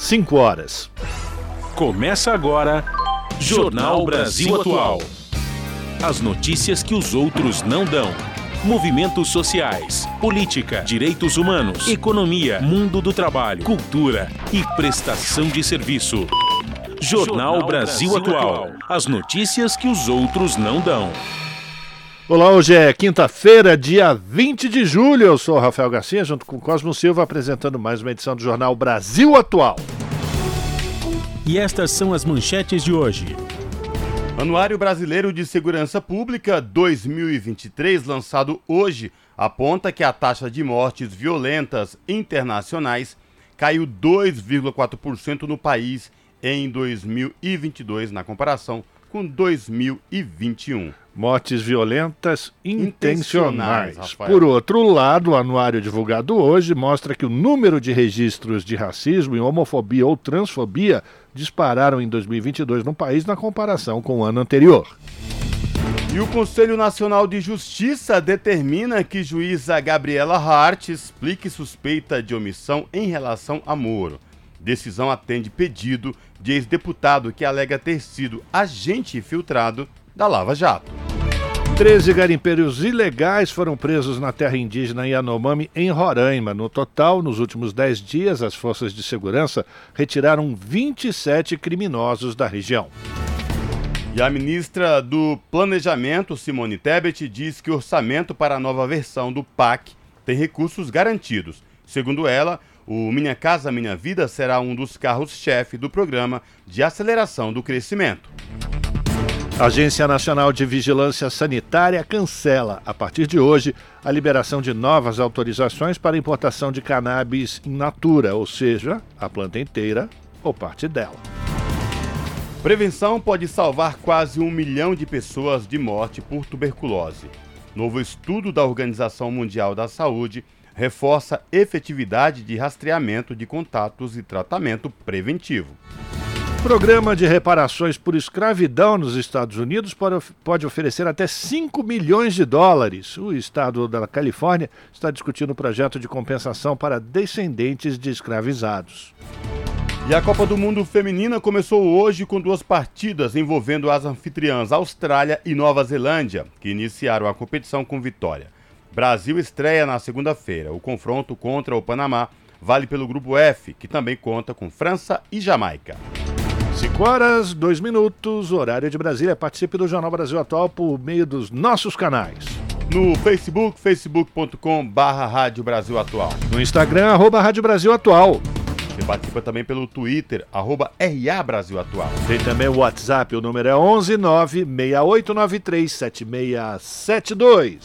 5 horas. Começa agora Jornal Brasil Atual. As notícias que os outros não dão. Movimentos sociais, política, direitos humanos, economia, mundo do trabalho, cultura e prestação de serviço. Jornal Brasil Atual. As notícias que os outros não dão. Olá, hoje é quinta-feira, dia 20 de julho. Eu sou Rafael Garcia, junto com Cosmo Silva, apresentando mais uma edição do Jornal Brasil Atual. E estas são as manchetes de hoje. Anuário Brasileiro de Segurança Pública 2023, lançado hoje, aponta que a taxa de mortes violentas internacionais caiu 2,4% no país em 2022, na comparação com 2021. Mortes violentas intencionais. intencionais Por outro lado, o anuário divulgado hoje mostra que o número de registros de racismo e homofobia ou transfobia dispararam em 2022 no país na comparação com o ano anterior. E o Conselho Nacional de Justiça determina que juíza Gabriela Hart explique suspeita de omissão em relação a Moro. Decisão atende pedido de ex-deputado que alega ter sido agente infiltrado da Lava Jato. Treze garimpeiros ilegais foram presos na terra indígena Yanomami, em Roraima. No total, nos últimos dez dias, as forças de segurança retiraram 27 criminosos da região. E a ministra do Planejamento, Simone Tebet, diz que o orçamento para a nova versão do PAC tem recursos garantidos. Segundo ela, o Minha Casa Minha Vida será um dos carros-chefe do programa de aceleração do crescimento. A Agência Nacional de Vigilância Sanitária cancela, a partir de hoje, a liberação de novas autorizações para importação de cannabis in natura, ou seja, a planta inteira ou parte dela. Prevenção pode salvar quase um milhão de pessoas de morte por tuberculose. Novo estudo da Organização Mundial da Saúde reforça efetividade de rastreamento de contatos e tratamento preventivo. Programa de reparações por escravidão nos Estados Unidos pode oferecer até 5 milhões de dólares. O estado da Califórnia está discutindo o projeto de compensação para descendentes de escravizados. E a Copa do Mundo Feminina começou hoje com duas partidas envolvendo as anfitriãs Austrália e Nova Zelândia, que iniciaram a competição com vitória. Brasil estreia na segunda-feira. O confronto contra o Panamá vale pelo grupo F, que também conta com França e Jamaica. 5 horas, 2 minutos, horário de Brasília. Participe do Jornal Brasil Atual por meio dos nossos canais. No Facebook, facebook.com barra Rádio Brasil Atual. No Instagram, arroba Rádio Brasil Atual. Você participa também pelo Twitter, arroba RA Brasil Atual. Tem também o WhatsApp, o número é 11 96893 7672.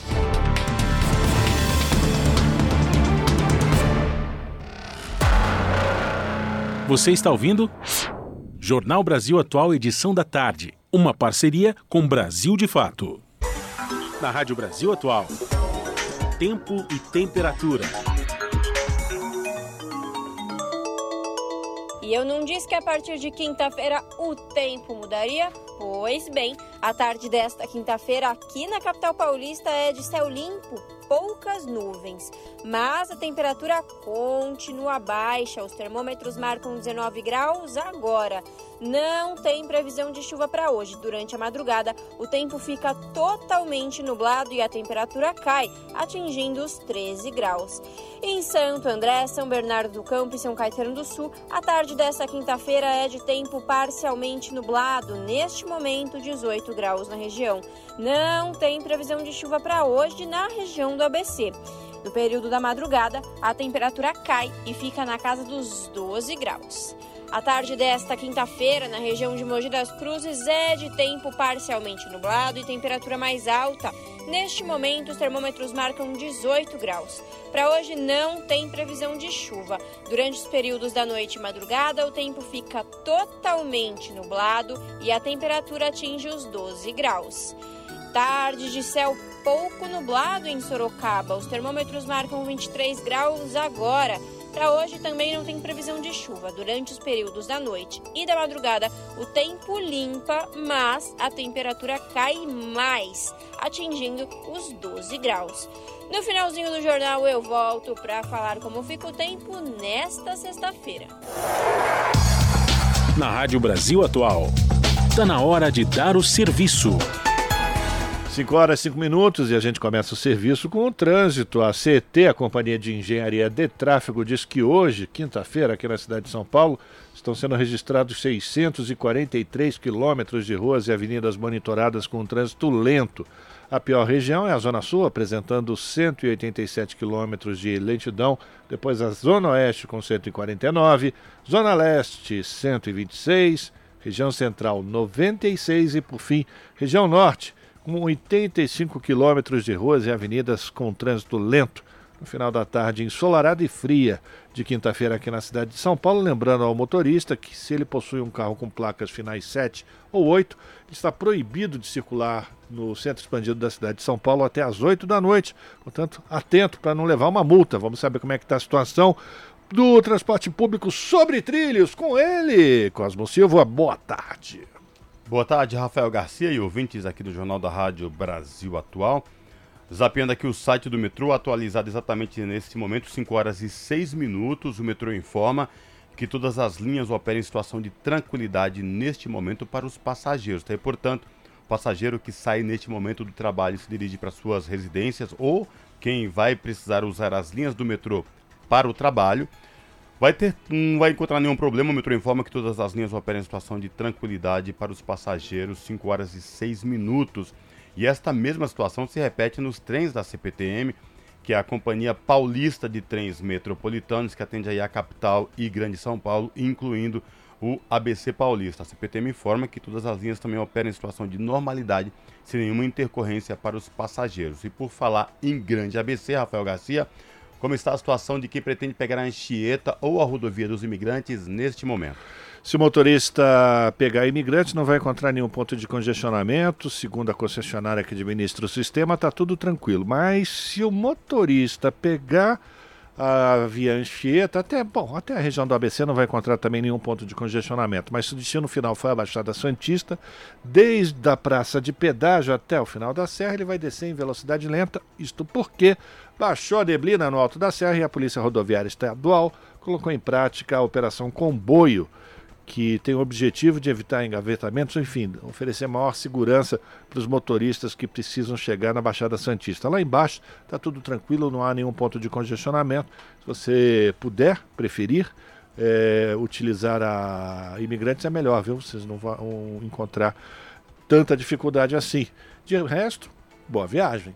Você está ouvindo? Jornal Brasil Atual, edição da tarde. Uma parceria com Brasil de Fato. Na Rádio Brasil Atual. Tempo e temperatura. E eu não disse que a partir de quinta-feira o tempo mudaria? Pois bem, a tarde desta quinta-feira aqui na capital paulista é de céu limpo poucas nuvens, mas a temperatura continua baixa. Os termômetros marcam 19 graus agora. Não tem previsão de chuva para hoje. Durante a madrugada, o tempo fica totalmente nublado e a temperatura cai, atingindo os 13 graus. Em Santo André, São Bernardo do Campo e São Caetano do Sul, a tarde desta quinta-feira é de tempo parcialmente nublado. Neste momento, 18 graus na região. Não tem previsão de chuva para hoje na região do ABC. No período da madrugada, a temperatura cai e fica na casa dos 12 graus. A tarde desta quinta-feira, na região de Mogi das Cruzes, é de tempo parcialmente nublado e temperatura mais alta. Neste momento, os termômetros marcam 18 graus. Para hoje, não tem previsão de chuva. Durante os períodos da noite e madrugada, o tempo fica totalmente nublado e a temperatura atinge os 12 graus. Tarde de céu pouco nublado em Sorocaba. Os termômetros marcam 23 graus agora. Para hoje também não tem previsão de chuva. Durante os períodos da noite e da madrugada, o tempo limpa, mas a temperatura cai mais, atingindo os 12 graus. No finalzinho do jornal eu volto para falar como fica o tempo nesta sexta-feira. Na Rádio Brasil Atual. Está na hora de dar o serviço. 5 horas e 5 minutos e a gente começa o serviço com o trânsito. A CET, a Companhia de Engenharia de Tráfego, diz que hoje, quinta-feira, aqui na cidade de São Paulo, estão sendo registrados 643 quilômetros de ruas e avenidas monitoradas com trânsito lento. A pior região é a Zona Sul, apresentando 187 quilômetros de lentidão, depois a Zona Oeste com 149, Zona Leste 126, região Central 96 e, por fim, região Norte com 85 quilômetros de ruas e avenidas com trânsito lento. No final da tarde, ensolarada e fria de quinta-feira aqui na cidade de São Paulo. Lembrando ao motorista que, se ele possui um carro com placas finais 7 ou 8, está proibido de circular no centro expandido da cidade de São Paulo até às 8 da noite. Portanto, atento para não levar uma multa. Vamos saber como é que está a situação do transporte público sobre trilhos com ele, Cosmo Silva. Boa tarde. Boa tarde, Rafael Garcia e ouvintes aqui do Jornal da Rádio Brasil Atual. Zapiando aqui o site do metrô, atualizado exatamente neste momento, 5 horas e 6 minutos. O metrô informa que todas as linhas operam em situação de tranquilidade neste momento para os passageiros. Tá? E, portanto, o passageiro que sai neste momento do trabalho e se dirige para suas residências ou quem vai precisar usar as linhas do metrô para o trabalho, Vai ter, não vai encontrar nenhum problema. O metrô informa que todas as linhas operam em situação de tranquilidade para os passageiros, 5 horas e 6 minutos. E esta mesma situação se repete nos trens da CPTM, que é a Companhia Paulista de Trens Metropolitanos, que atende aí a capital e Grande São Paulo, incluindo o ABC Paulista. A CPTM informa que todas as linhas também operam em situação de normalidade, sem nenhuma intercorrência para os passageiros. E por falar em Grande ABC, Rafael Garcia, como está a situação de quem pretende pegar a Anchieta ou a rodovia dos imigrantes neste momento? Se o motorista pegar imigrantes, não vai encontrar nenhum ponto de congestionamento. Segundo a concessionária que administra o sistema, está tudo tranquilo. Mas se o motorista pegar a via Anchieta, até, bom, até a região do ABC não vai encontrar também nenhum ponto de congestionamento, mas se o destino final for a Baixada Santista, desde a praça de pedágio até o final da serra, ele vai descer em velocidade lenta, isto porque baixou a neblina no alto da serra e a Polícia Rodoviária Estadual colocou em prática a Operação Comboio, que tem o objetivo de evitar engavetamentos, enfim, oferecer maior segurança para os motoristas que precisam chegar na Baixada Santista. Lá embaixo está tudo tranquilo, não há nenhum ponto de congestionamento. Se você puder, preferir, é, utilizar a imigrantes é melhor, viu? Vocês não vão encontrar tanta dificuldade assim. De resto, boa viagem.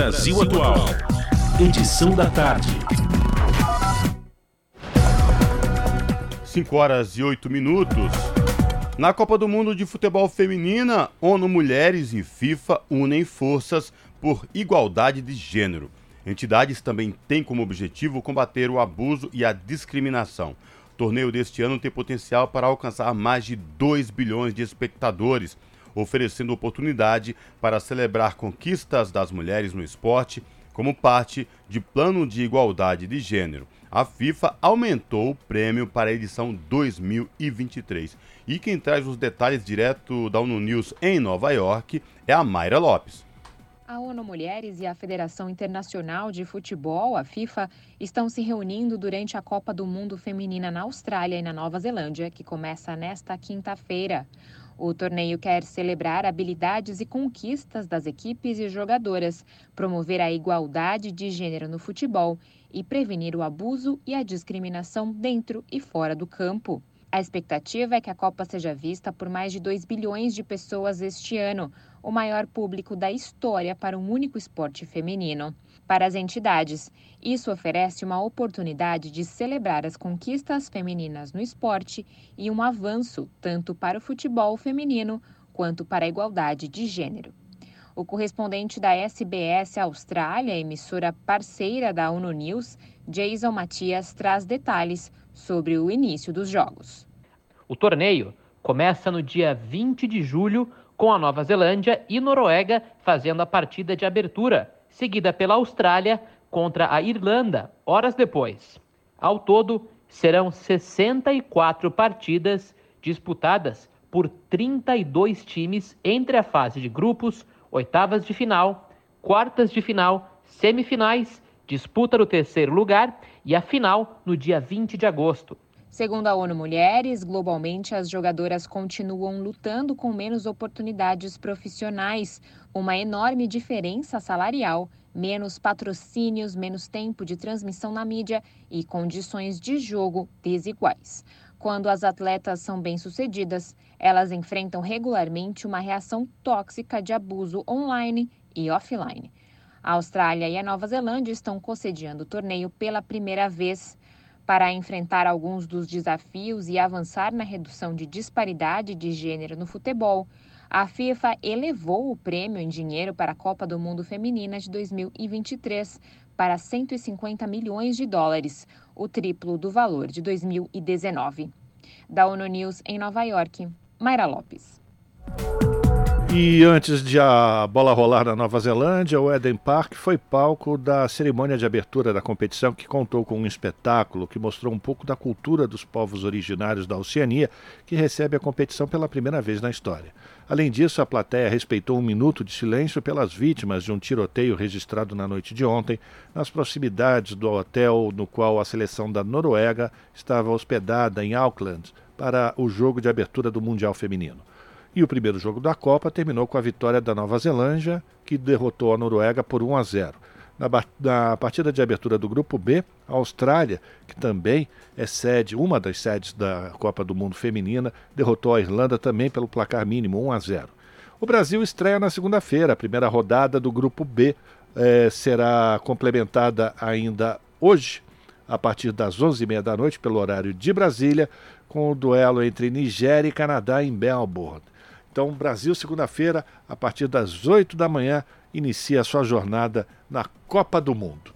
Brasil Atual. Edição da tarde. 5 horas e 8 minutos. Na Copa do Mundo de Futebol Feminina, ONU Mulheres e FIFA unem forças por igualdade de gênero. Entidades também têm como objetivo combater o abuso e a discriminação. O torneio deste ano tem potencial para alcançar mais de 2 bilhões de espectadores oferecendo oportunidade para celebrar conquistas das mulheres no esporte como parte de plano de igualdade de gênero. A FIFA aumentou o prêmio para a edição 2023. E quem traz os detalhes direto da ONU News em Nova York é a Mayra Lopes. A ONU Mulheres e a Federação Internacional de Futebol, a FIFA, estão se reunindo durante a Copa do Mundo Feminina na Austrália e na Nova Zelândia, que começa nesta quinta-feira. O torneio quer celebrar habilidades e conquistas das equipes e jogadoras, promover a igualdade de gênero no futebol e prevenir o abuso e a discriminação dentro e fora do campo. A expectativa é que a Copa seja vista por mais de 2 bilhões de pessoas este ano, o maior público da história para um único esporte feminino. Para as entidades, isso oferece uma oportunidade de celebrar as conquistas femininas no esporte e um avanço tanto para o futebol feminino quanto para a igualdade de gênero. O correspondente da SBS Austrália, emissora parceira da ONU News, Jason Matias, traz detalhes sobre o início dos jogos. O torneio começa no dia 20 de julho, com a Nova Zelândia e Noruega fazendo a partida de abertura, seguida pela Austrália contra a Irlanda, horas depois. Ao todo, serão 64 partidas disputadas por 32 times entre a fase de grupos, oitavas de final, quartas de final, semifinais, disputa do terceiro lugar e a final no dia 20 de agosto. Segundo a ONU Mulheres, globalmente as jogadoras continuam lutando com menos oportunidades profissionais, uma enorme diferença salarial, menos patrocínios, menos tempo de transmissão na mídia e condições de jogo desiguais. Quando as atletas são bem-sucedidas, elas enfrentam regularmente uma reação tóxica de abuso online e offline. A Austrália e a Nova Zelândia estão concediando o torneio pela primeira vez. Para enfrentar alguns dos desafios e avançar na redução de disparidade de gênero no futebol, a FIFA elevou o prêmio em dinheiro para a Copa do Mundo Feminina de 2023 para 150 milhões de dólares, o triplo do valor de 2019. Da ONU News em Nova York, Mayra Lopes. E antes de a bola rolar na Nova Zelândia, o Eden Park foi palco da cerimônia de abertura da competição, que contou com um espetáculo que mostrou um pouco da cultura dos povos originários da Oceania, que recebe a competição pela primeira vez na história. Além disso, a plateia respeitou um minuto de silêncio pelas vítimas de um tiroteio registrado na noite de ontem, nas proximidades do hotel no qual a seleção da Noruega estava hospedada em Auckland para o jogo de abertura do Mundial Feminino. E o primeiro jogo da Copa terminou com a vitória da Nova Zelândia, que derrotou a Noruega por 1 a 0. Na, na, partida de abertura do Grupo B, a Austrália, que também é sede, uma das sedes da Copa do Mundo Feminina, derrotou a Irlanda também pelo placar mínimo 1 a 0. O Brasil estreia na segunda-feira, a primeira rodada do Grupo B eh, será complementada ainda hoje, a partir das 11h30 da noite, pelo horário de Brasília, com o duelo entre Nigéria e Canadá em Melbourne. Então, Brasil, segunda-feira, a partir das 8 da manhã, inicia a sua jornada na Copa do Mundo.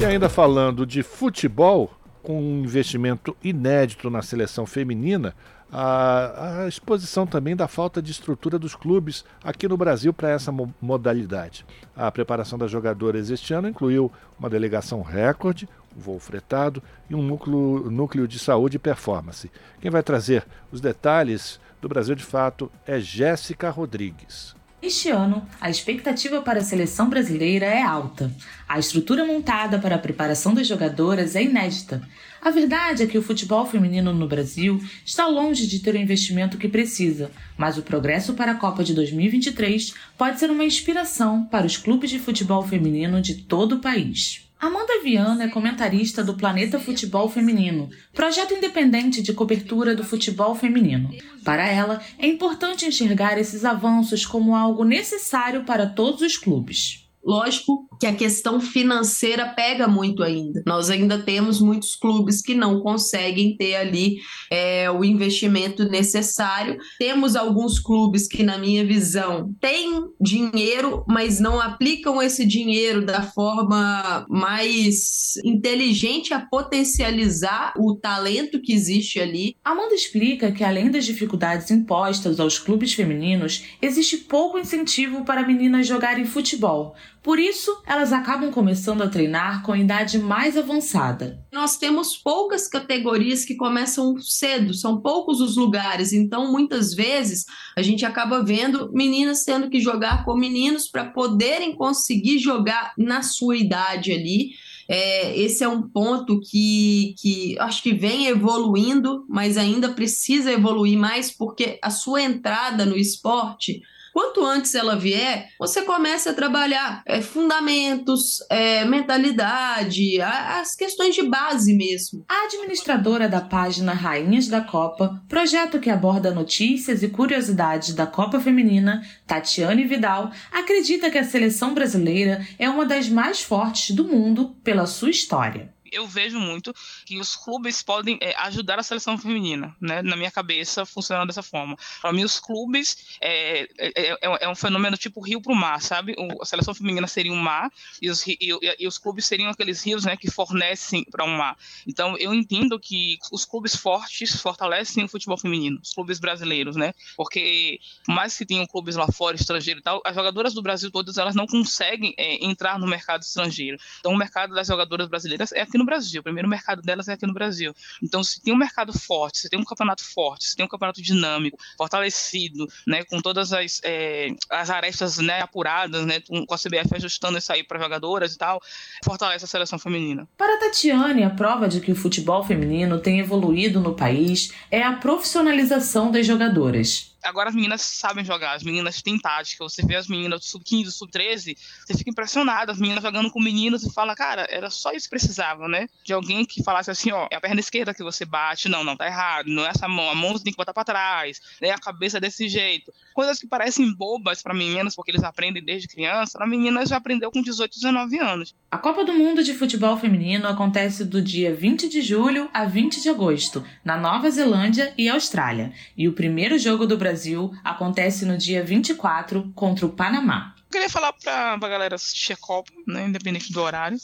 E ainda falando de futebol, com um investimento inédito na seleção feminina, a, a, exposição também da falta de estrutura dos clubes aqui no Brasil para essa mo modalidade. A preparação das jogadoras este ano incluiu uma delegação recorde, um voo fretado e um núcleo, núcleo de saúde e performance. Quem vai trazer os detalhes do Brasil de Fato é Jéssica Rodrigues. Este ano, a expectativa para a seleção brasileira é alta. A estrutura montada para a preparação das jogadoras é inédita. A verdade é que o futebol feminino no Brasil está longe de ter o investimento que precisa, mas o progresso para a Copa de 2023 pode ser uma inspiração para os clubes de futebol feminino de todo o país. Amanda Viana é comentarista do Planeta Futebol Feminino, projeto independente de cobertura do futebol feminino. Para ela, é importante enxergar esses avanços como algo necessário para todos os clubes. Lógico que a questão financeira pega muito ainda. Nós ainda temos muitos clubes que não conseguem ter ali é, o investimento necessário. Temos alguns clubes que, na minha visão, têm dinheiro, mas não aplicam esse dinheiro da forma mais inteligente a potencializar o talento que existe ali. Amanda explica que, além das dificuldades impostas aos clubes femininos, existe pouco incentivo para meninas jogarem futebol por isso, elas acabam começando a treinar com idade mais avançada. Nós temos poucas categorias que começam cedo, são poucos os lugares, então muitas vezes a gente acaba vendo meninas tendo que jogar com meninos para poderem conseguir jogar na sua idade ali. É, esse é um ponto que, que acho que vem evoluindo, mas ainda precisa evoluir mais, porque a sua entrada no esporte Quanto antes ela vier, você começa a trabalhar é, fundamentos, é, mentalidade, as questões de base mesmo. A administradora da página Rainhas da Copa, projeto que aborda notícias e curiosidades da Copa Feminina, Tatiane Vidal, acredita que a seleção brasileira é uma das mais fortes do mundo pela sua história eu vejo muito que os clubes podem é, ajudar a seleção feminina, né? Na minha cabeça funciona dessa forma. Para mim, os clubes é, é, é, é um fenômeno tipo rio para o mar, sabe? O, a seleção feminina seria um mar e os, e, e os clubes seriam aqueles rios, né, que fornecem para um mar. Então, eu entendo que os clubes fortes fortalecem o futebol feminino, os clubes brasileiros, né? Porque mais que tenham clubes lá fora, estrangeiro e tal, as jogadoras do Brasil todas elas não conseguem é, entrar no mercado estrangeiro. Então, o mercado das jogadoras brasileiras é aqui no Brasil. O primeiro mercado delas é aqui no Brasil. Então, se tem um mercado forte, se tem um campeonato forte, se tem um campeonato dinâmico, fortalecido, né, com todas as, é, as arestas né, apuradas, né, com a CBF ajustando isso aí para jogadoras e tal, fortalece a seleção feminina. Para a Tatiane, a prova de que o futebol feminino tem evoluído no país é a profissionalização das jogadoras. Agora as meninas sabem jogar, as meninas têm tática. Você vê as meninas do sub-15, sub-13, você fica impressionado. As meninas jogando com meninos e fala, cara, era só isso que precisava, né? De alguém que falasse assim, ó, é a perna esquerda que você bate. Não, não, tá errado. Não é essa mão, a mão você tem que botar pra trás, né? A cabeça desse jeito. Coisas que parecem bobas para meninas, porque eles aprendem desde criança. A menina já aprendeu com 18, 19 anos. A Copa do Mundo de Futebol Feminino acontece do dia 20 de julho a 20 de agosto, na Nova Zelândia e Austrália. E o primeiro jogo do Brasil Brasil acontece no dia 24 contra o Panamá. Eu queria falar pra, pra galera assistir a Copa, né, independente do horário.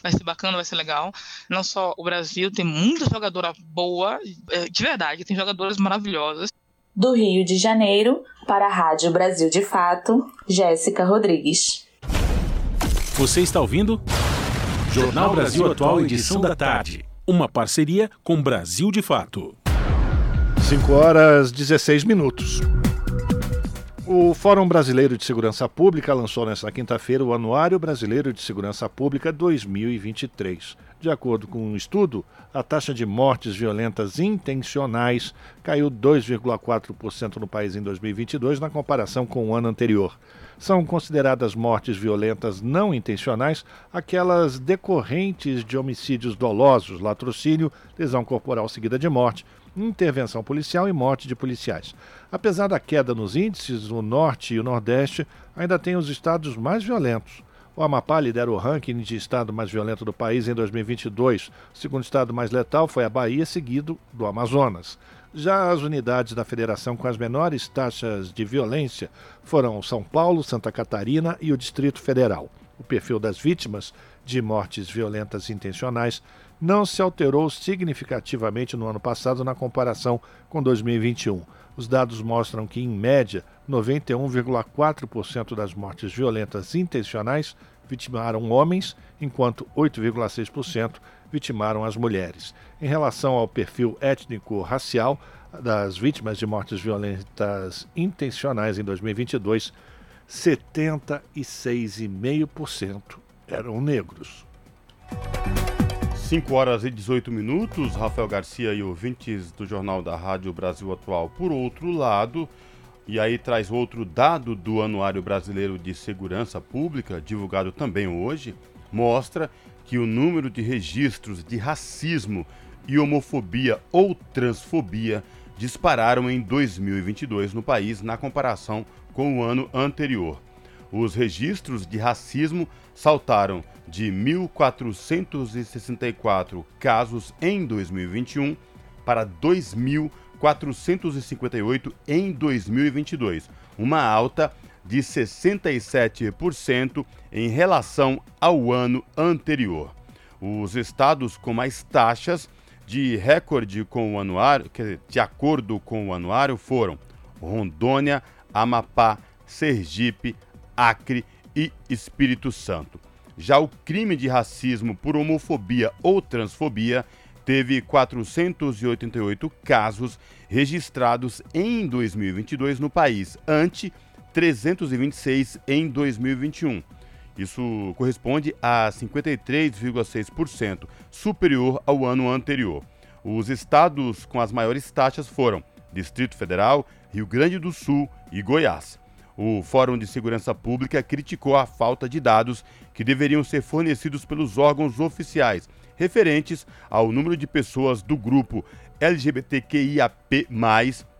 Vai ser bacana, vai ser legal. Não só o Brasil, tem muita jogadora boa, é, de verdade, tem jogadoras maravilhosas. Do Rio de Janeiro, para a Rádio Brasil de Fato, Jéssica Rodrigues. Você está ouvindo? Jornal Brasil Atual, edição da tarde. Uma parceria com Brasil de Fato. 5 horas 16 minutos. O Fórum Brasileiro de Segurança Pública lançou nesta quinta-feira o Anuário Brasileiro de Segurança Pública 2023. De acordo com um estudo, a taxa de mortes violentas intencionais caiu 2,4% no país em 2022 na comparação com o ano anterior. São consideradas mortes violentas não intencionais aquelas decorrentes de homicídios dolosos, latrocínio, lesão corporal seguida de morte, intervenção policial e morte de policiais. Apesar da queda nos índices, o Norte e o Nordeste ainda têm os estados mais violentos. O Amapá lidera o ranking de estado mais violento do país em 2022. O segundo estado mais letal foi a Bahia, seguido do Amazonas. Já as unidades da federação com as menores taxas de violência foram São Paulo, Santa Catarina e o Distrito Federal. O perfil das vítimas de mortes violentas intencionais não se alterou significativamente no ano passado na comparação com 2021. Os dados mostram que, em média, 91,4% das mortes violentas intencionais vitimaram homens, enquanto 8,6% vitimaram as mulheres. Em relação ao perfil étnico-racial das vítimas de mortes violentas intencionais em 2022, 76,5% eram negros. 5 horas e 18 minutos, Rafael Garcia e ouvintes do Jornal da Rádio Brasil Atual. Por outro lado, e aí traz outro dado do Anuário Brasileiro de Segurança Pública, divulgado também hoje, mostra que o número de registros de racismo e homofobia ou transfobia dispararam em 2022 no país na comparação com o ano anterior. Os registros de racismo saltaram de 1.464 casos em 2021 para 2.458 em 2022, uma alta de 67% em relação ao ano anterior. Os estados com mais taxas de recorde com o anuário, de acordo com o anuário, foram Rondônia, Amapá, Sergipe, Acre e Espírito Santo. Já o crime de racismo por homofobia ou transfobia teve 488 casos registrados em 2022 no país, ante 326 em 2021. Isso corresponde a 53,6%, superior ao ano anterior. Os estados com as maiores taxas foram Distrito Federal, Rio Grande do Sul e Goiás. O Fórum de Segurança Pública criticou a falta de dados que deveriam ser fornecidos pelos órgãos oficiais, referentes ao número de pessoas do grupo LGBTQIAP+,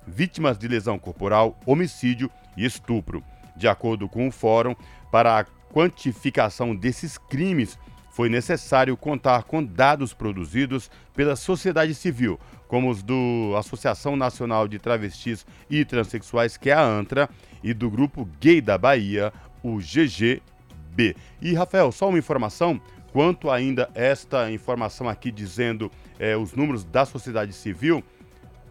vítimas de lesão corporal, homicídio e estupro. De acordo com o Fórum, para a quantificação desses crimes, foi necessário contar com dados produzidos pela sociedade civil, como os do Associação Nacional de Travestis e Transsexuais, que é a ANTRA, e do Grupo Gay da Bahia, o GGB. E, Rafael, só uma informação, quanto ainda esta informação aqui dizendo é, os números da sociedade civil,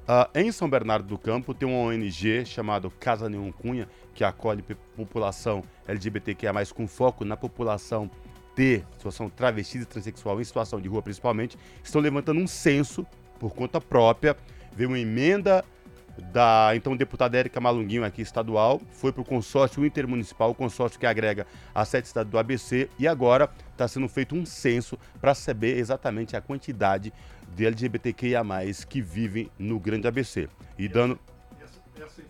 Uh, em São Bernardo do Campo tem uma ONG chamada Casa Neon Cunha, que acolhe população LGBTQIA+, com foco na população T, situação travesti e transexual em situação de rua principalmente, estão levantando um censo por conta própria. Veio uma emenda da então deputada Érica Malunguinho aqui estadual, foi para o consórcio intermunicipal, o consórcio que agrega as sete cidades do ABC, e agora está sendo feito um censo para saber exatamente a quantidade de LGBTQIA+, que vivem no grande ABC. E dando... Essa, essa é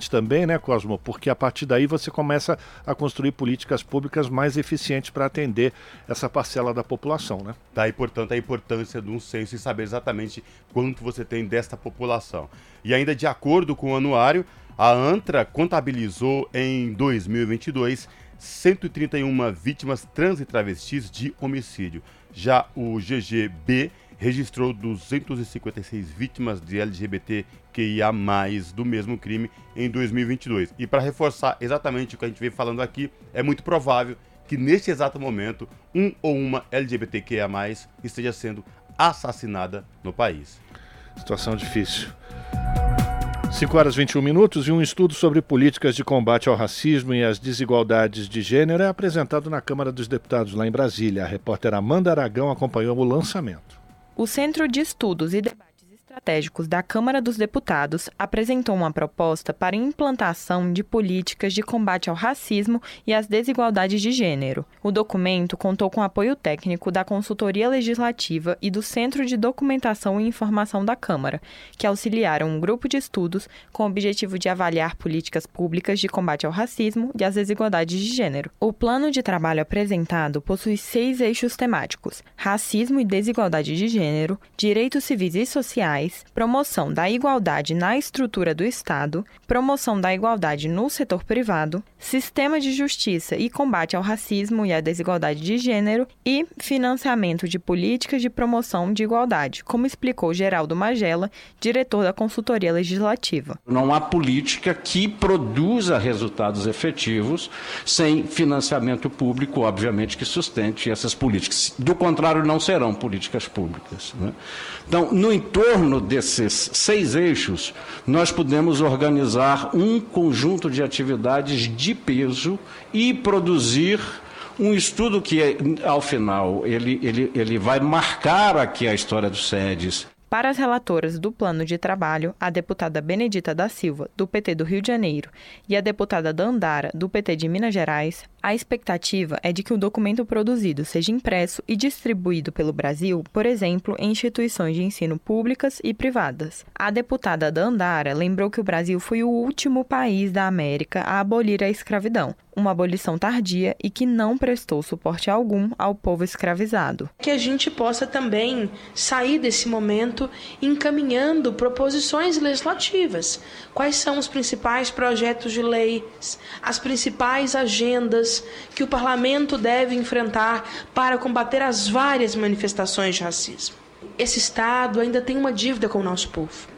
importante também, né, Cosmo? Porque a partir daí você começa a construir políticas públicas mais eficientes para atender essa parcela da população, né? Daí, portanto, a importância de um censo e saber exatamente quanto você tem desta população. E ainda de acordo com o anuário, a ANTRA contabilizou em 2022 131 vítimas trans e travestis de homicídio. Já o GGB registrou 256 vítimas de LGBTQIA+, do mesmo crime em 2022. E para reforçar exatamente o que a gente vem falando aqui, é muito provável que neste exato momento um ou uma LGBTQIA+, esteja sendo assassinada no país. Situação difícil. 5 horas 21 minutos e um estudo sobre políticas de combate ao racismo e às desigualdades de gênero é apresentado na Câmara dos Deputados lá em Brasília. A repórter Amanda Aragão acompanhou o lançamento. O Centro de Estudos e Debates Estratégicos da Câmara dos Deputados apresentou uma proposta para implantação de políticas de combate ao racismo e às desigualdades de gênero. O documento contou com apoio técnico da Consultoria Legislativa e do Centro de Documentação e Informação da Câmara, que auxiliaram um grupo de estudos com o objetivo de avaliar políticas públicas de combate ao racismo e às desigualdades de gênero. O plano de trabalho apresentado possui seis eixos temáticos: racismo e desigualdade de gênero, direitos civis e sociais promoção da igualdade na estrutura do Estado, promoção da igualdade no setor privado, sistema de justiça e combate ao racismo e à desigualdade de gênero e financiamento de políticas de promoção de igualdade, como explicou Geraldo Magela, diretor da Consultoria Legislativa. Não há política que produza resultados efetivos sem financiamento público, obviamente, que sustente essas políticas. Do contrário, não serão políticas públicas. Né? Então, no entorno desses seis eixos, nós podemos organizar um conjunto de atividades de peso e produzir um estudo que, ao final, ele, ele, ele vai marcar aqui a história dos SEDES, para as relatoras do plano de trabalho, a deputada Benedita da Silva, do PT do Rio de Janeiro, e a deputada Dandara, do PT de Minas Gerais, a expectativa é de que o documento produzido seja impresso e distribuído pelo Brasil, por exemplo, em instituições de ensino públicas e privadas. A deputada Dandara lembrou que o Brasil foi o último país da América a abolir a escravidão, uma abolição tardia e que não prestou suporte algum ao povo escravizado. Que a gente possa também sair desse momento encaminhando proposições legislativas. Quais são os principais projetos de leis, as principais agendas que o parlamento deve enfrentar para combater as várias manifestações de racismo? Esse Estado ainda tem uma dívida com o nosso povo,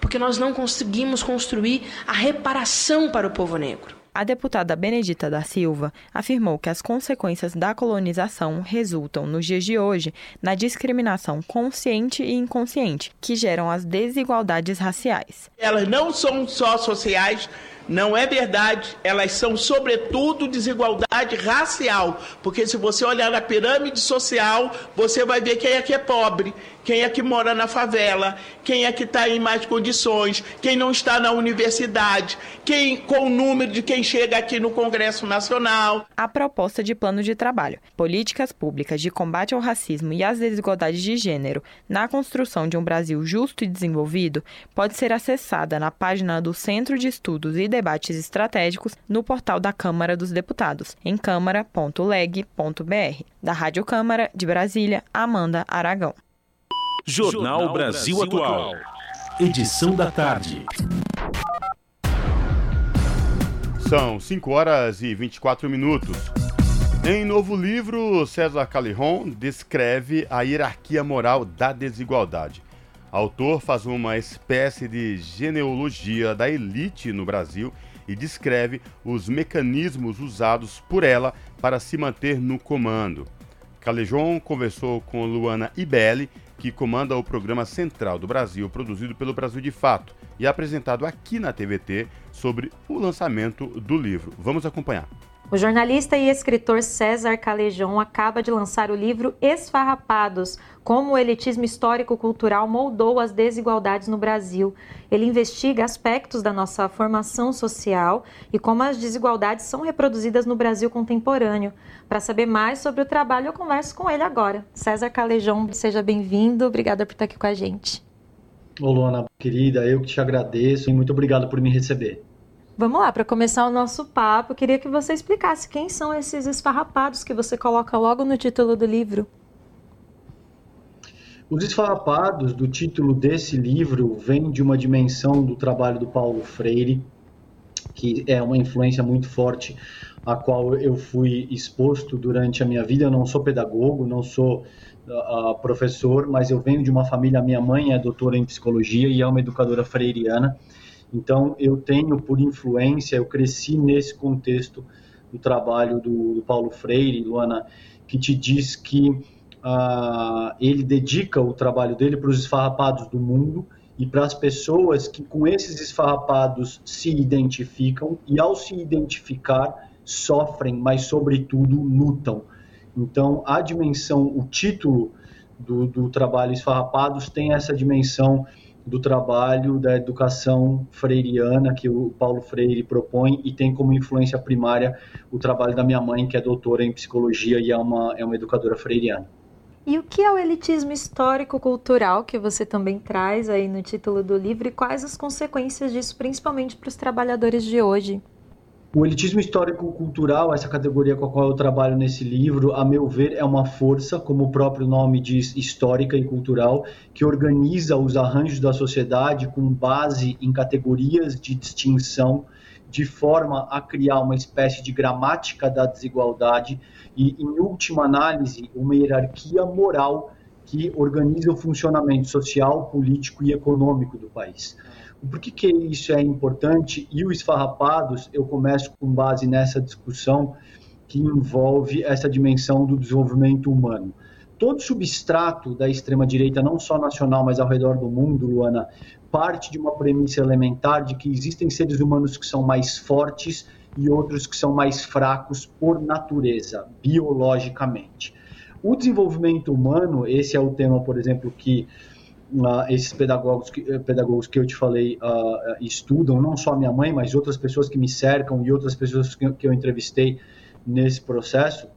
porque nós não conseguimos construir a reparação para o povo negro. A deputada Benedita da Silva afirmou que as consequências da colonização resultam, nos dias de hoje, na discriminação consciente e inconsciente, que geram as desigualdades raciais. Elas não são só sociais, não é verdade, elas são, sobretudo, desigualdade racial. Porque se você olhar na pirâmide social, você vai ver quem é que é pobre, quem é que mora na favela, quem é que está em mais condições, quem não está na universidade, quem com o número de quem chega aqui no Congresso Nacional. A proposta de plano de trabalho, políticas públicas de combate ao racismo e às desigualdades de gênero na construção de um Brasil justo e desenvolvido pode ser acessada na página do Centro de Estudos e Debates Estratégicos no portal da Câmara dos Deputados, em câmara.leg.br. Da Rádio Câmara de Brasília, Amanda Aragão. Jornal Brasil Atual. Edição da tarde. São 5 horas e 24 minutos. Em novo livro, César Callejon descreve a hierarquia moral da desigualdade. Autor faz uma espécie de genealogia da elite no Brasil e descreve os mecanismos usados por ela para se manter no comando. Calejon conversou com Luana Ibelli, que comanda o programa Central do Brasil, produzido pelo Brasil de Fato e apresentado aqui na TVT sobre o lançamento do livro. Vamos acompanhar. O jornalista e escritor César Calejon acaba de lançar o livro Esfarrapados: Como o elitismo histórico-cultural moldou as desigualdades no Brasil. Ele investiga aspectos da nossa formação social e como as desigualdades são reproduzidas no Brasil contemporâneo. Para saber mais sobre o trabalho, eu converso com ele agora. César Calejon, seja bem-vindo. Obrigada por estar aqui com a gente. Ô, Luana, querida, eu que te agradeço e muito obrigado por me receber. Vamos lá, para começar o nosso papo, queria que você explicasse quem são esses esfarrapados que você coloca logo no título do livro. Os esfarrapados do título desse livro vem de uma dimensão do trabalho do Paulo Freire, que é uma influência muito forte a qual eu fui exposto durante a minha vida. Eu não sou pedagogo, não sou uh, professor, mas eu venho de uma família. Minha mãe é doutora em psicologia e é uma educadora freiriana. Então, eu tenho por influência, eu cresci nesse contexto do trabalho do, do Paulo Freire, Luana, que te diz que uh, ele dedica o trabalho dele para os esfarrapados do mundo e para as pessoas que com esses esfarrapados se identificam e, ao se identificar, sofrem, mas, sobretudo, lutam. Então, a dimensão, o título do, do trabalho Esfarrapados tem essa dimensão do trabalho da educação freiriana que o Paulo Freire propõe e tem como influência primária o trabalho da minha mãe, que é doutora em psicologia e é uma, é uma educadora freiriana. E o que é o elitismo histórico-cultural que você também traz aí no título do livro e quais as consequências disso, principalmente para os trabalhadores de hoje? O elitismo histórico-cultural, essa categoria com a qual eu trabalho nesse livro, a meu ver, é uma força, como o próprio nome diz, histórica e cultural, que organiza os arranjos da sociedade com base em categorias de distinção, de forma a criar uma espécie de gramática da desigualdade e, em última análise, uma hierarquia moral que organiza o funcionamento social, político e econômico do país. Por que, que isso é importante? E o Esfarrapados, eu começo com base nessa discussão que envolve essa dimensão do desenvolvimento humano. Todo substrato da extrema-direita, não só nacional, mas ao redor do mundo, Luana, parte de uma premissa elementar de que existem seres humanos que são mais fortes e outros que são mais fracos por natureza, biologicamente. O desenvolvimento humano, esse é o tema, por exemplo, que uh, esses pedagogos que, eh, pedagogos que eu te falei uh, estudam, não só minha mãe, mas outras pessoas que me cercam e outras pessoas que, que eu entrevistei nesse processo,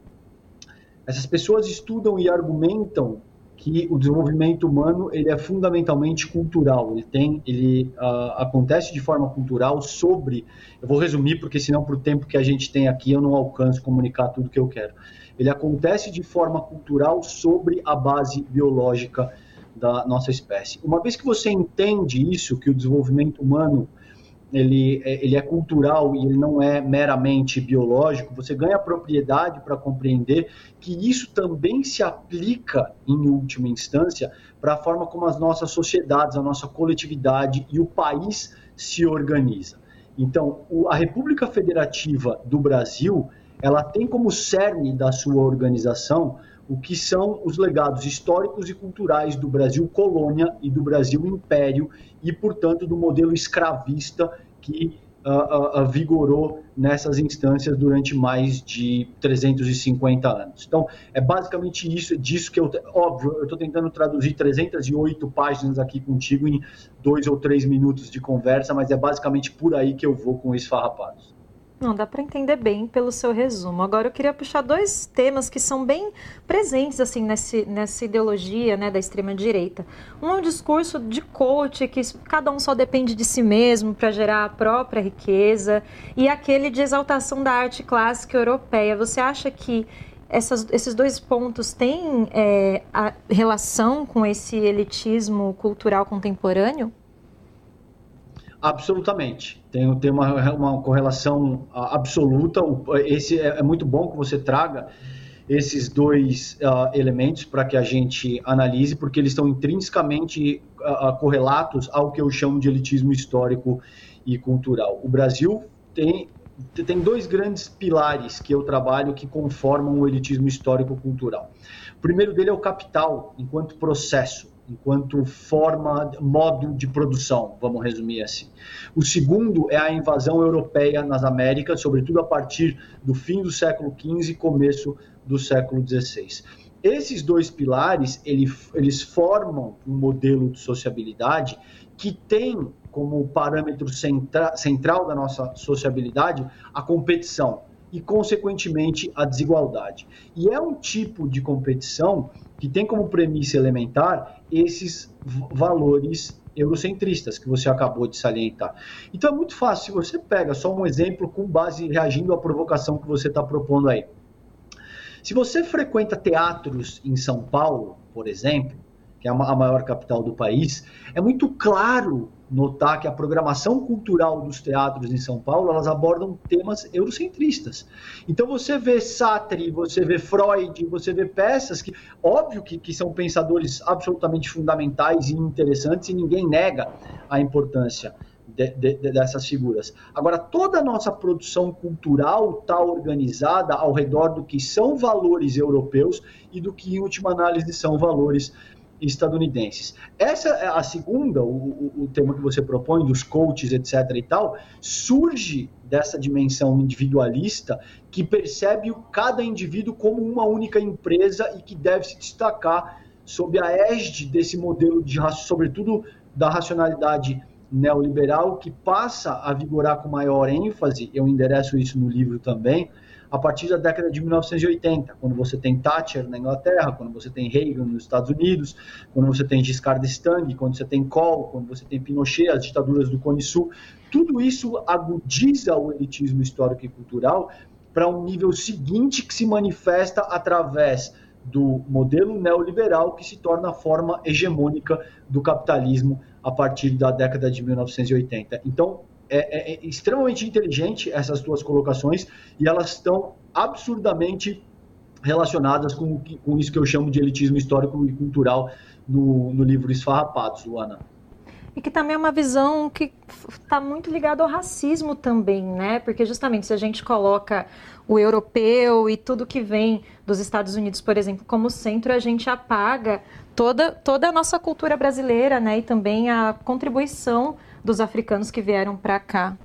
essas pessoas estudam e argumentam que o desenvolvimento humano ele é fundamentalmente cultural. Ele tem, ele uh, acontece de forma cultural sobre. Eu vou resumir porque senão o tempo que a gente tem aqui eu não alcanço comunicar tudo que eu quero. Ele acontece de forma cultural sobre a base biológica da nossa espécie. Uma vez que você entende isso, que o desenvolvimento humano ele, é, ele é cultural e ele não é meramente biológico, você ganha propriedade para compreender que isso também se aplica, em última instância, para a forma como as nossas sociedades, a nossa coletividade e o país se organiza. Então, a República Federativa do Brasil, ela tem como cerne da sua organização o que são os legados históricos e culturais do Brasil colônia e do Brasil império e, portanto, do modelo escravista que uh, uh, vigorou nessas instâncias durante mais de 350 anos. Então, é basicamente isso, disso que eu, óbvio, eu estou tentando traduzir 308 páginas aqui contigo em dois ou três minutos de conversa, mas é basicamente por aí que eu vou com esfarrapados. Não, dá para entender bem pelo seu resumo. Agora eu queria puxar dois temas que são bem presentes assim nesse, nessa ideologia né, da extrema direita. Um é o discurso de coach que cada um só depende de si mesmo para gerar a própria riqueza e aquele de exaltação da arte clássica europeia. Você acha que essas, esses dois pontos têm é, relação com esse elitismo cultural contemporâneo? Absolutamente. Tem, tem uma, uma correlação absoluta. Esse é, é muito bom que você traga esses dois uh, elementos para que a gente analise, porque eles estão intrinsecamente uh, correlatos ao que eu chamo de elitismo histórico e cultural. O Brasil tem, tem dois grandes pilares que eu trabalho que conformam o elitismo histórico-cultural. O primeiro dele é o capital, enquanto processo enquanto forma, modo de produção, vamos resumir assim. O segundo é a invasão europeia nas Américas, sobretudo a partir do fim do século XV e começo do século XVI. Esses dois pilares, eles formam um modelo de sociabilidade que tem como parâmetro centra, central da nossa sociabilidade a competição e, consequentemente, a desigualdade. E é um tipo de competição que tem como premissa elementar esses valores eurocentristas que você acabou de salientar. Então é muito fácil, se você pega só um exemplo com base reagindo à provocação que você está propondo aí. Se você frequenta teatros em São Paulo, por exemplo, que é a maior capital do país, é muito claro notar que a programação cultural dos teatros em São Paulo, elas abordam temas eurocentristas. Então você vê Sartre, você vê Freud, você vê peças que, óbvio que, que são pensadores absolutamente fundamentais e interessantes e ninguém nega a importância de, de, dessas figuras. Agora, toda a nossa produção cultural está organizada ao redor do que são valores europeus e do que, em última análise, são valores estadunidenses. Essa é a segunda, o, o, tema que você propõe, dos coaches, etc. e tal, surge dessa dimensão individualista que percebe cada indivíduo como uma única empresa e que deve se destacar sob a égide desse modelo de sobretudo da racionalidade neoliberal que passa a vigorar com maior ênfase, eu endereço isso no livro também, a partir da década de 1980, quando você tem Thatcher na Inglaterra, quando você tem Reagan nos Estados Unidos, quando você tem Giscard d'Estaing, quando você tem Kohl, quando você tem Pinochet, as ditaduras do Cone Sul, tudo isso agudiza o elitismo histórico e cultural para um nível seguinte que se manifesta através do modelo neoliberal que se torna a forma hegemônica do capitalismo a partir da década de 1980. Então, é, é, é extremamente inteligente essas duas colocações e elas estão absurdamente relacionadas com, com isso que eu chamo de elitismo histórico e cultural no, no livro Esfarrapados, Luana. E que também é uma visão que está muito ligada ao racismo também, né? Porque justamente se a gente coloca o europeu e tudo que vem dos Estados Unidos, por exemplo, como centro, a gente apaga toda, toda a nossa cultura brasileira, né? E também a contribuição dos africanos que vieram para cá.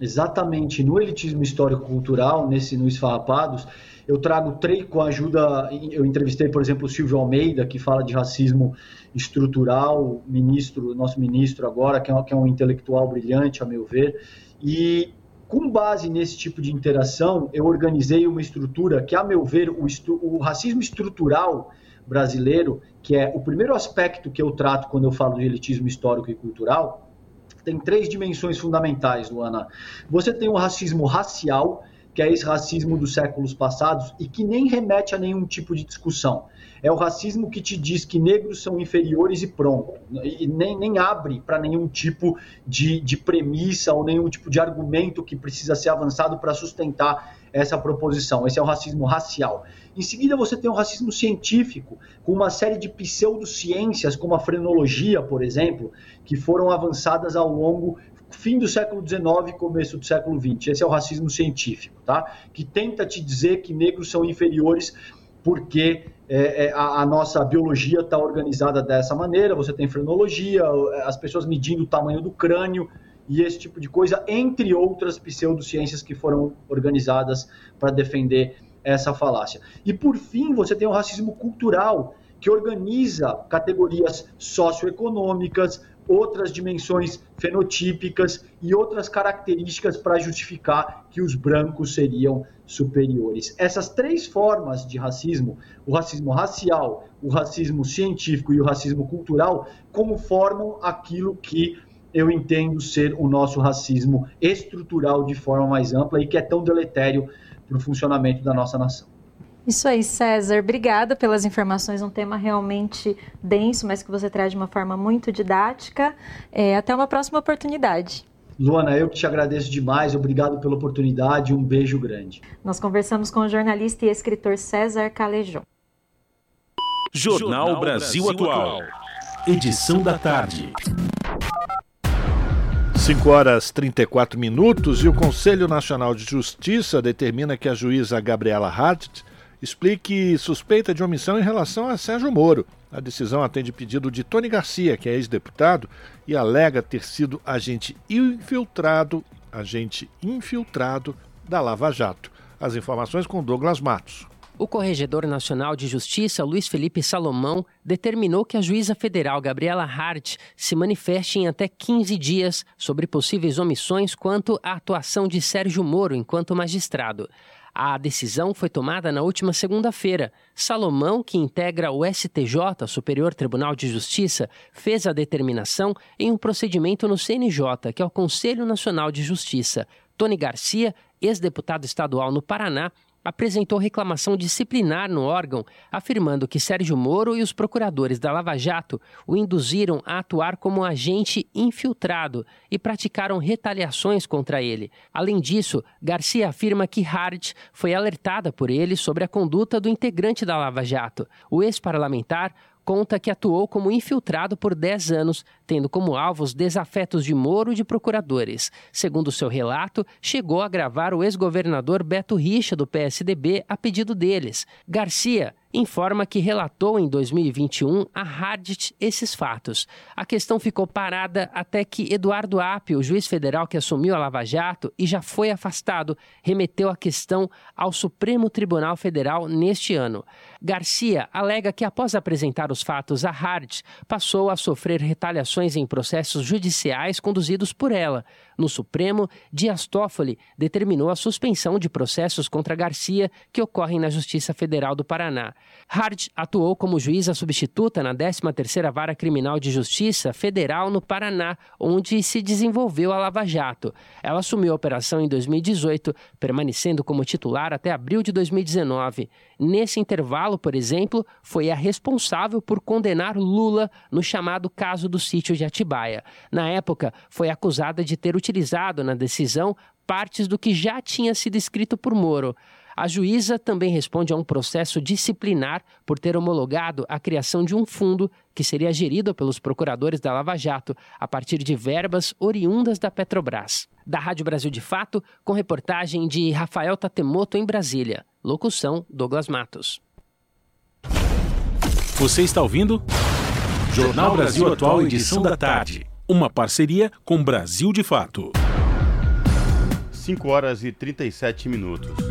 Exatamente. No elitismo histórico-cultural, nesse no Esfarrapados, eu trago três com a ajuda. Eu entrevistei, por exemplo, o Silvio Almeida, que fala de racismo estrutural, ministro, nosso ministro agora, que é, um, que é um intelectual brilhante, a meu ver. E com base nesse tipo de interação, eu organizei uma estrutura que, a meu ver, o, o racismo estrutural brasileiro, que é o primeiro aspecto que eu trato quando eu falo de elitismo histórico e cultural, tem três dimensões fundamentais, Luana. Você tem o racismo racial, que é esse racismo dos séculos passados e que nem remete a nenhum tipo de discussão. É o racismo que te diz que negros são inferiores e pronto. E nem, nem abre para nenhum tipo de, de premissa ou nenhum tipo de argumento que precisa ser avançado para sustentar essa proposição. Esse é o racismo racial. Em seguida, você tem o racismo científico, com uma série de pseudociências, como a frenologia, por exemplo, que foram avançadas ao longo fim do século XIX e começo do século XX. Esse é o racismo científico, tá? Que tenta te dizer que negros são inferiores porque é, é, a, a, nossa biologia está organizada dessa maneira. Você tem frenologia, as pessoas medindo o tamanho do crânio e esse tipo de coisa, entre outras pseudociências que foram organizadas para defender essa falácia. E por fim, você tem o racismo cultural, que organiza categorias socioeconômicas, outras dimensões fenotípicas e outras características para justificar que os brancos seriam superiores. Essas três formas de racismo, o racismo racial, o racismo científico e o racismo cultural, como formam aquilo que eu entendo ser o nosso racismo estrutural de forma mais ampla e que é tão deletério para o funcionamento da nossa nação. Isso aí, César. Obrigada pelas informações. Um tema realmente denso, mas que você traz de uma forma muito didática. É, até uma próxima oportunidade. Luana, eu que te agradeço demais. Obrigado pela oportunidade. Um beijo grande. Nós conversamos com o jornalista e escritor César Calejão. Jornal Brasil Atual. Edição da tarde. 5 horas 34 minutos e o Conselho Nacional de Justiça determina que a juíza Gabriela Hart explique suspeita de omissão em relação a Sérgio Moro. A decisão atende pedido de Tony Garcia, que é ex-deputado, e alega ter sido agente infiltrado, agente infiltrado da Lava Jato. As informações com Douglas Matos. O Corregedor Nacional de Justiça, Luiz Felipe Salomão, determinou que a juíza federal Gabriela Hart se manifeste em até 15 dias sobre possíveis omissões quanto à atuação de Sérgio Moro enquanto magistrado. A decisão foi tomada na última segunda-feira. Salomão, que integra o STJ, Superior Tribunal de Justiça, fez a determinação em um procedimento no CNJ, que é o Conselho Nacional de Justiça. Tony Garcia, ex-deputado estadual no Paraná, apresentou reclamação disciplinar no órgão, afirmando que Sérgio Moro e os procuradores da Lava Jato o induziram a atuar como agente infiltrado e praticaram retaliações contra ele. Além disso, Garcia afirma que Hart foi alertada por ele sobre a conduta do integrante da Lava Jato. O ex-parlamentar conta que atuou como infiltrado por 10 anos, tendo como alvo os desafetos de Moro e de procuradores. Segundo seu relato, chegou a gravar o ex-governador Beto Richa, do PSDB, a pedido deles. Garcia informa que relatou em 2021 a Hardit esses fatos. A questão ficou parada até que Eduardo Apio, o juiz federal que assumiu a Lava Jato e já foi afastado, remeteu a questão ao Supremo Tribunal Federal neste ano. Garcia alega que após apresentar os fatos a Hardit, passou a sofrer retaliações em processos judiciais conduzidos por ela. No Supremo, Dias Toffoli determinou a suspensão de processos contra Garcia que ocorrem na Justiça Federal do Paraná. Hard atuou como juíza substituta na 13ª Vara Criminal de Justiça Federal no Paraná, onde se desenvolveu a Lava Jato. Ela assumiu a operação em 2018, permanecendo como titular até abril de 2019. Nesse intervalo, por exemplo, foi a responsável por condenar Lula no chamado caso do sítio de Atibaia. Na época, foi acusada de ter utilizado na decisão partes do que já tinha sido escrito por Moro. A juíza também responde a um processo disciplinar por ter homologado a criação de um fundo que seria gerido pelos procuradores da Lava Jato a partir de verbas oriundas da Petrobras. Da Rádio Brasil de Fato, com reportagem de Rafael Tatemoto em Brasília. Locução: Douglas Matos. Você está ouvindo? Jornal Brasil Atual, edição da tarde. Uma parceria com Brasil de Fato. 5 horas e 37 minutos.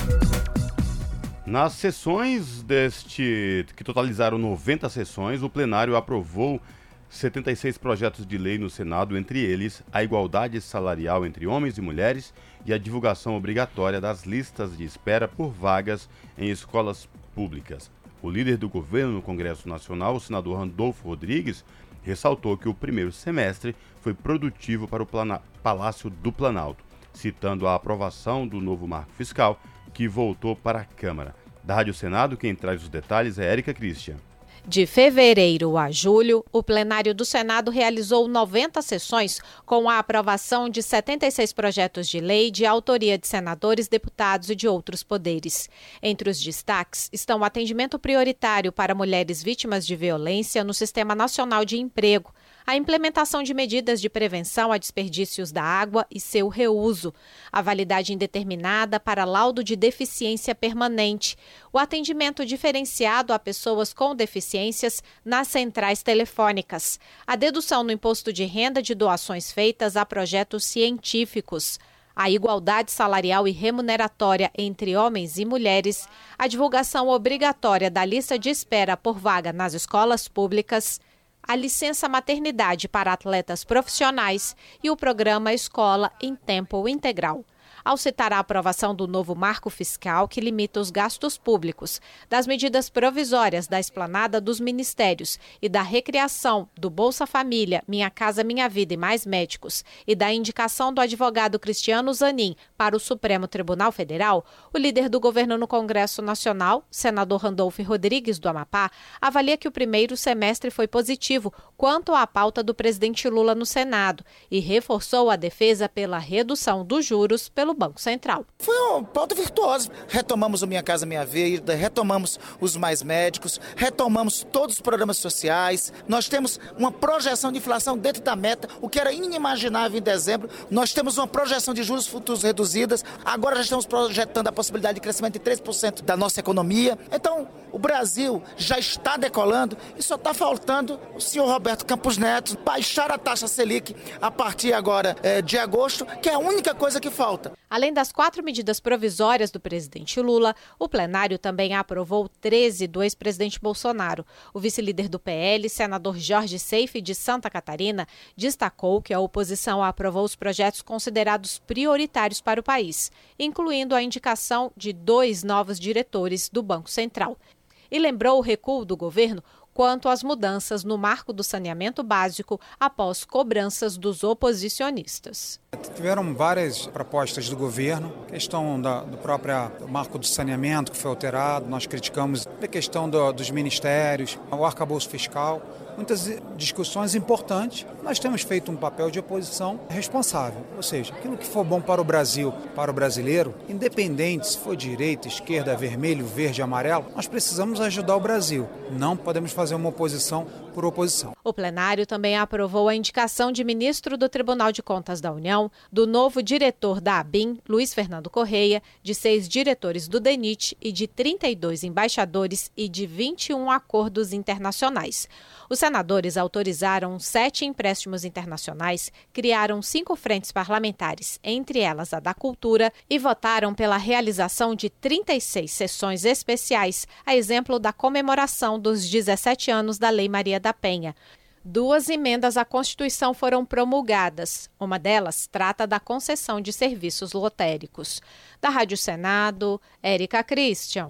Nas sessões deste, que totalizaram 90 sessões, o plenário aprovou 76 projetos de lei no Senado, entre eles a igualdade salarial entre homens e mulheres e a divulgação obrigatória das listas de espera por vagas em escolas públicas. O líder do governo no Congresso Nacional, o senador Randolfo Rodrigues, ressaltou que o primeiro semestre foi produtivo para o Palácio do Planalto, citando a aprovação do novo marco fiscal que voltou para a Câmara. Da Rádio Senado, quem traz os detalhes é Érica Christian. De fevereiro a julho, o plenário do Senado realizou 90 sessões com a aprovação de 76 projetos de lei de autoria de senadores, deputados e de outros poderes. Entre os destaques estão o atendimento prioritário para mulheres vítimas de violência no Sistema Nacional de Emprego a implementação de medidas de prevenção a desperdícios da água e seu reuso, a validade indeterminada para laudo de deficiência permanente, o atendimento diferenciado a pessoas com deficiências nas centrais telefônicas, a dedução no imposto de renda de doações feitas a projetos científicos. A igualdade salarial e remuneratória entre homens e mulheres, a divulgação obrigatória da lista de espera por vaga nas escolas públicas, a licença maternidade para atletas profissionais e o programa Escola em Tempo Integral. Ao citar a aprovação do novo marco fiscal que limita os gastos públicos, das medidas provisórias da esplanada dos ministérios e da recriação do Bolsa Família, Minha Casa Minha Vida e Mais Médicos e da indicação do advogado Cristiano Zanin para o Supremo Tribunal Federal, o líder do governo no Congresso Nacional, senador Randolfo Rodrigues do Amapá, avalia que o primeiro semestre foi positivo quanto à pauta do presidente Lula no Senado e reforçou a defesa pela redução dos juros pelo Banco Central. Foi uma pauta virtuosa. Retomamos o Minha Casa Minha Vida, retomamos os mais médicos, retomamos todos os programas sociais. Nós temos uma projeção de inflação dentro da meta, o que era inimaginável em dezembro. Nós temos uma projeção de juros futuros reduzidas. Agora já estamos projetando a possibilidade de crescimento de 3% da nossa economia. Então, o Brasil já está decolando e só está faltando o senhor Roberto Campos Neto baixar a taxa Selic a partir agora é, de agosto, que é a única coisa que falta. Além das quatro medidas provisórias do presidente Lula, o plenário também aprovou 13 do ex-presidente Bolsonaro. O vice-líder do PL, senador Jorge Seife, de Santa Catarina, destacou que a oposição aprovou os projetos considerados prioritários para o país, incluindo a indicação de dois novos diretores do Banco Central. E lembrou o recuo do governo quanto às mudanças no marco do saneamento básico após cobranças dos oposicionistas. Tiveram várias propostas do governo, questão da, do próprio marco do saneamento que foi alterado, nós criticamos a questão do, dos ministérios, o arcabouço fiscal muitas discussões importantes. Nós temos feito um papel de oposição responsável, ou seja, aquilo que for bom para o Brasil, para o brasileiro, independente se for direita, esquerda, vermelho, verde, amarelo, nós precisamos ajudar o Brasil. Não podemos fazer uma oposição por oposição. O plenário também aprovou a indicação de ministro do Tribunal de Contas da União, do novo diretor da ABIN, Luiz Fernando Correia, de seis diretores do DENIT e de 32 embaixadores e de 21 acordos internacionais. Os senadores autorizaram sete empréstimos internacionais, criaram cinco frentes parlamentares, entre elas a da cultura, e votaram pela realização de 36 sessões especiais, a exemplo da comemoração dos 17 anos da Lei Maria da Penha. Duas emendas à Constituição foram promulgadas. Uma delas trata da concessão de serviços lotéricos. Da Rádio Senado, Érica Christian.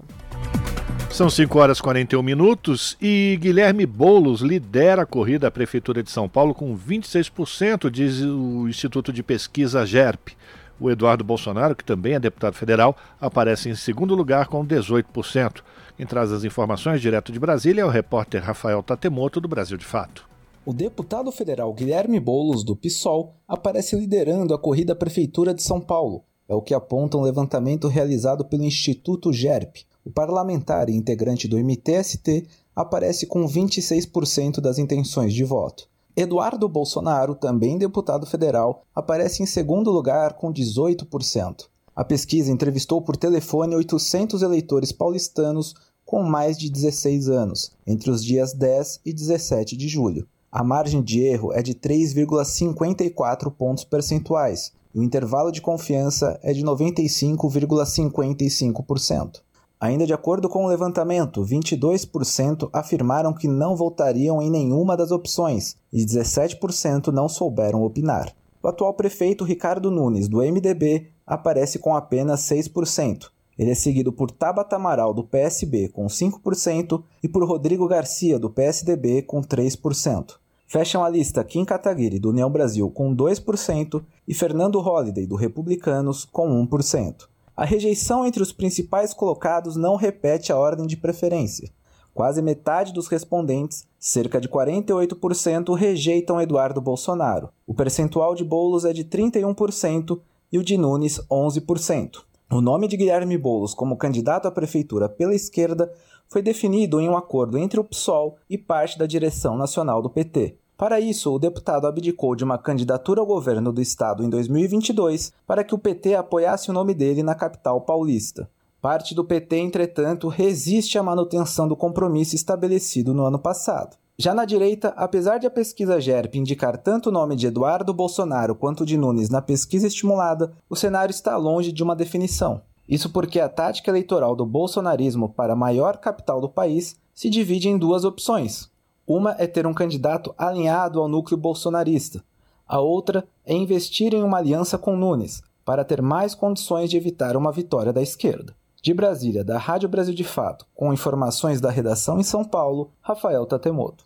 São 5 horas e 41 minutos e Guilherme Boulos lidera a corrida à Prefeitura de São Paulo com 26%, diz o Instituto de Pesquisa GERP. O Eduardo Bolsonaro, que também é deputado federal, aparece em segundo lugar com 18%. Quem traz as informações direto de Brasília é o repórter Rafael Tatemoto, do Brasil de Fato. O deputado federal Guilherme Boulos, do PSOL, aparece liderando a corrida à Prefeitura de São Paulo. É o que aponta um levantamento realizado pelo Instituto GERP, o parlamentar e integrante do MTST aparece com 26% das intenções de voto. Eduardo Bolsonaro, também deputado federal, aparece em segundo lugar com 18%. A pesquisa entrevistou por telefone 800 eleitores paulistanos com mais de 16 anos, entre os dias 10 e 17 de julho. A margem de erro é de 3,54 pontos percentuais e o intervalo de confiança é de 95,55%. Ainda de acordo com o levantamento, 22% afirmaram que não votariam em nenhuma das opções e 17% não souberam opinar. O atual prefeito Ricardo Nunes, do MDB, aparece com apenas 6%. Ele é seguido por Tabata Amaral, do PSB, com 5% e por Rodrigo Garcia, do PSDB, com 3%. Fecham a lista Kim Kataguiri, do União Brasil, com 2% e Fernando Holliday, do Republicanos, com 1%. A rejeição entre os principais colocados não repete a ordem de preferência. Quase metade dos respondentes, cerca de 48%, rejeitam Eduardo Bolsonaro. O percentual de Boulos é de 31% e o de Nunes 11%. O nome de Guilherme Boulos como candidato à prefeitura pela esquerda foi definido em um acordo entre o PSOL e parte da direção nacional do PT. Para isso, o deputado abdicou de uma candidatura ao governo do estado em 2022 para que o PT apoiasse o nome dele na capital paulista. Parte do PT, entretanto, resiste à manutenção do compromisso estabelecido no ano passado. Já na direita, apesar de a pesquisa GERP indicar tanto o nome de Eduardo Bolsonaro quanto de Nunes na pesquisa estimulada, o cenário está longe de uma definição. Isso porque a tática eleitoral do bolsonarismo para a maior capital do país se divide em duas opções: uma é ter um candidato alinhado ao núcleo bolsonarista. A outra é investir em uma aliança com Nunes, para ter mais condições de evitar uma vitória da esquerda. De Brasília, da Rádio Brasil de Fato, com informações da redação em São Paulo, Rafael Tatemoto.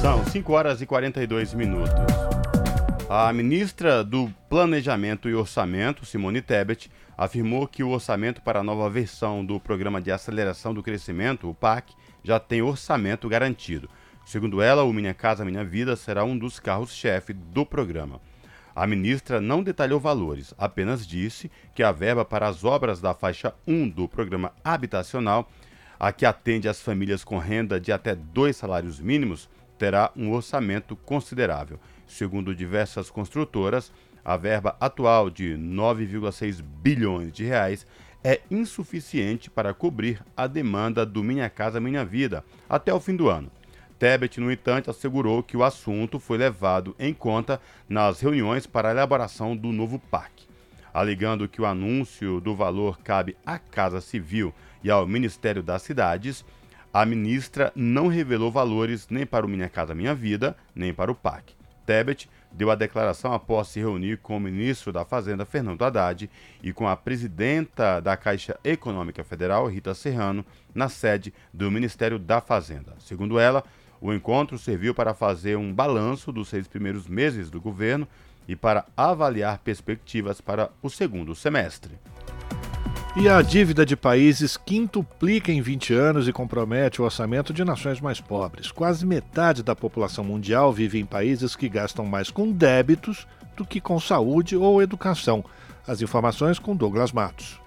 São 5 horas e 42 minutos. A ministra do Planejamento e Orçamento, Simone Tebet, afirmou que o orçamento para a nova versão do Programa de Aceleração do Crescimento, o PAC, já tem orçamento garantido. Segundo ela, o Minha Casa Minha Vida será um dos carros-chefe do programa. A ministra não detalhou valores, apenas disse que a verba para as obras da faixa 1 do programa habitacional, a que atende as famílias com renda de até dois salários mínimos, terá um orçamento considerável. Segundo diversas construtoras, a verba atual de 9,6 bilhões de reais é insuficiente para cobrir a demanda do Minha Casa Minha Vida até o fim do ano. Tebet, no entanto, assegurou que o assunto foi levado em conta nas reuniões para a elaboração do novo PAC. Alegando que o anúncio do valor cabe à Casa Civil e ao Ministério das Cidades, a ministra não revelou valores nem para o Minha Casa Minha Vida, nem para o PAC. Tebet deu a declaração após se reunir com o ministro da Fazenda, Fernando Haddad, e com a presidenta da Caixa Econômica Federal, Rita Serrano, na sede do Ministério da Fazenda. Segundo ela, o encontro serviu para fazer um balanço dos seis primeiros meses do governo e para avaliar perspectivas para o segundo semestre. E a dívida de países quintuplica em 20 anos e compromete o orçamento de nações mais pobres. Quase metade da população mundial vive em países que gastam mais com débitos do que com saúde ou educação. As informações com Douglas Matos.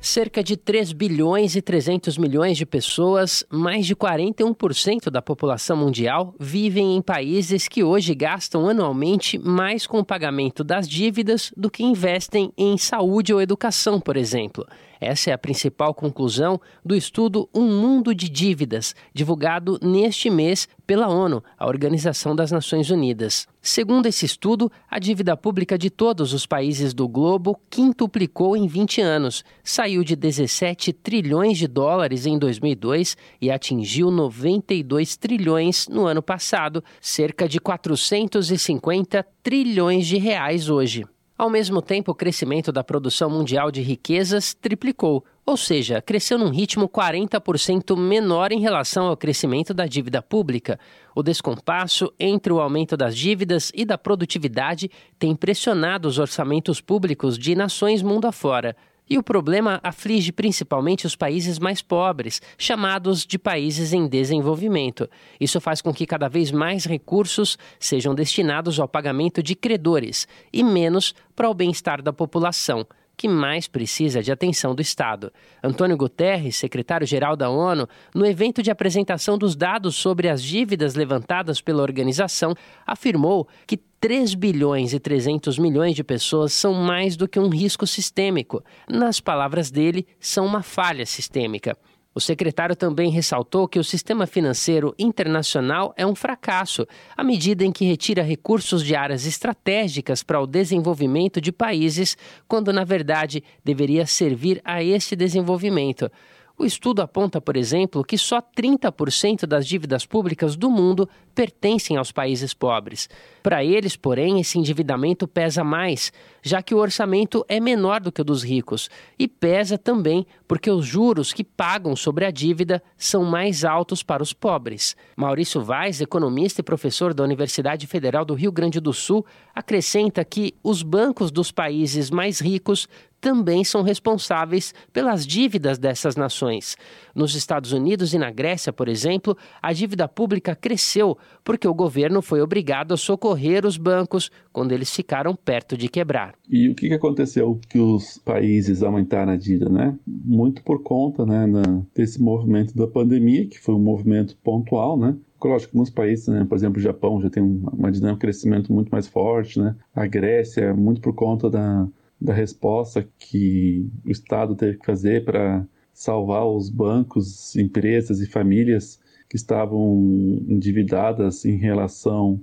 Cerca de 3 bilhões e 300 milhões de pessoas, mais de 41% da população mundial, vivem em países que hoje gastam anualmente mais com o pagamento das dívidas do que investem em saúde ou educação, por exemplo. Essa é a principal conclusão do estudo Um Mundo de Dívidas, divulgado neste mês pela ONU, a Organização das Nações Unidas. Segundo esse estudo, a dívida pública de todos os países do globo quintuplicou em 20 anos, saiu de 17 trilhões de dólares em 2002 e atingiu 92 trilhões no ano passado, cerca de 450 trilhões de reais hoje. Ao mesmo tempo, o crescimento da produção mundial de riquezas triplicou, ou seja, cresceu num ritmo 40% menor em relação ao crescimento da dívida pública. O descompasso entre o aumento das dívidas e da produtividade tem pressionado os orçamentos públicos de nações mundo afora. E o problema aflige principalmente os países mais pobres, chamados de países em desenvolvimento. Isso faz com que cada vez mais recursos sejam destinados ao pagamento de credores e menos para o bem-estar da população que mais precisa de atenção do Estado. Antônio Guterres, secretário-geral da ONU, no evento de apresentação dos dados sobre as dívidas levantadas pela organização, afirmou que 3 bilhões e 300 milhões de pessoas são mais do que um risco sistêmico. Nas palavras dele, são uma falha sistêmica. O secretário também ressaltou que o sistema financeiro internacional é um fracasso, à medida em que retira recursos de áreas estratégicas para o desenvolvimento de países, quando na verdade deveria servir a esse desenvolvimento. O estudo aponta, por exemplo, que só 30% das dívidas públicas do mundo pertencem aos países pobres. Para eles, porém, esse endividamento pesa mais, já que o orçamento é menor do que o dos ricos, e pesa também porque os juros que pagam sobre a dívida são mais altos para os pobres. Maurício Vaz, economista e professor da Universidade Federal do Rio Grande do Sul, acrescenta que os bancos dos países mais ricos também são responsáveis pelas dívidas dessas nações. Nos Estados Unidos e na Grécia, por exemplo, a dívida pública cresceu porque o governo foi obrigado a socorrer os bancos quando eles ficaram perto de quebrar. E o que aconteceu que os países aumentaram a dívida, né? Muito por conta né, desse movimento da pandemia, que foi um movimento pontual, né? Lógico, alguns países, né, por exemplo, o Japão já tem uma dinâmica de crescimento muito mais forte, né? A Grécia, muito por conta da, da resposta que o Estado teve que fazer para salvar os bancos, empresas e famílias que estavam endividadas em relação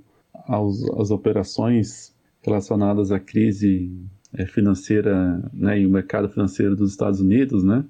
aos, às operações relacionadas à crise eh, financeira né, e o mercado financeiro dos Estados Unidos, né?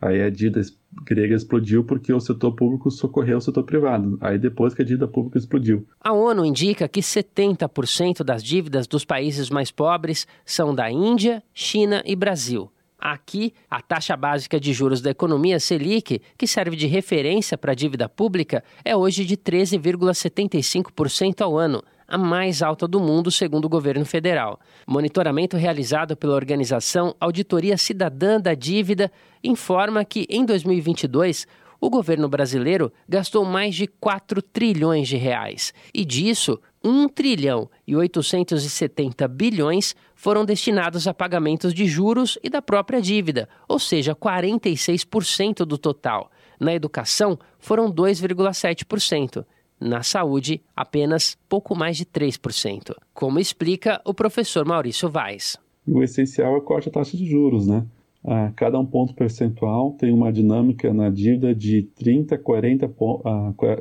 Aí a dívida grega explodiu porque o setor público socorreu o setor privado. Aí depois que a dívida pública explodiu. A ONU indica que 70% das dívidas dos países mais pobres são da Índia, China e Brasil. Aqui, a taxa básica de juros da economia Selic, que serve de referência para a dívida pública, é hoje de 13,75% ao ano, a mais alta do mundo, segundo o governo federal. Monitoramento realizado pela organização Auditoria Cidadã da Dívida informa que, em 2022, o governo brasileiro gastou mais de 4 trilhões de reais. E disso, 1 trilhão e 870 bilhões foram destinados a pagamentos de juros e da própria dívida, ou seja, 46% do total. Na educação, foram 2,7%. Na saúde, apenas pouco mais de 3%, como explica o professor Maurício Vaz. O essencial é corte a taxa de juros, né? A cada um ponto percentual tem uma dinâmica na dívida de 30, 40,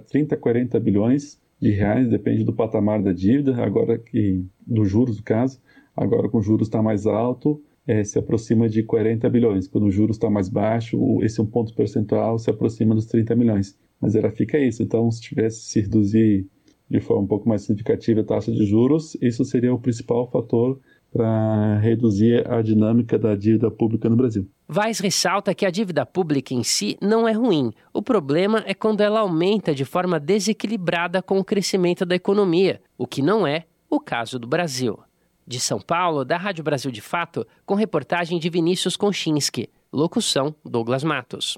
30, 40 bilhões de reais, depende do patamar da dívida, agora que dos juros, no caso, agora com juros está mais alto, é, se aproxima de 40 bilhões. Quando o juros está mais baixo, esse um ponto percentual se aproxima dos 30 milhões mas ela fica isso. Então, se tivesse se reduzir de forma um pouco mais significativa a taxa de juros, isso seria o principal fator para reduzir a dinâmica da dívida pública no Brasil. Vaz ressalta que a dívida pública em si não é ruim. O problema é quando ela aumenta de forma desequilibrada com o crescimento da economia, o que não é o caso do Brasil. De São Paulo, da Rádio Brasil de Fato, com reportagem de Vinícius Konchinski. Locução: Douglas Matos.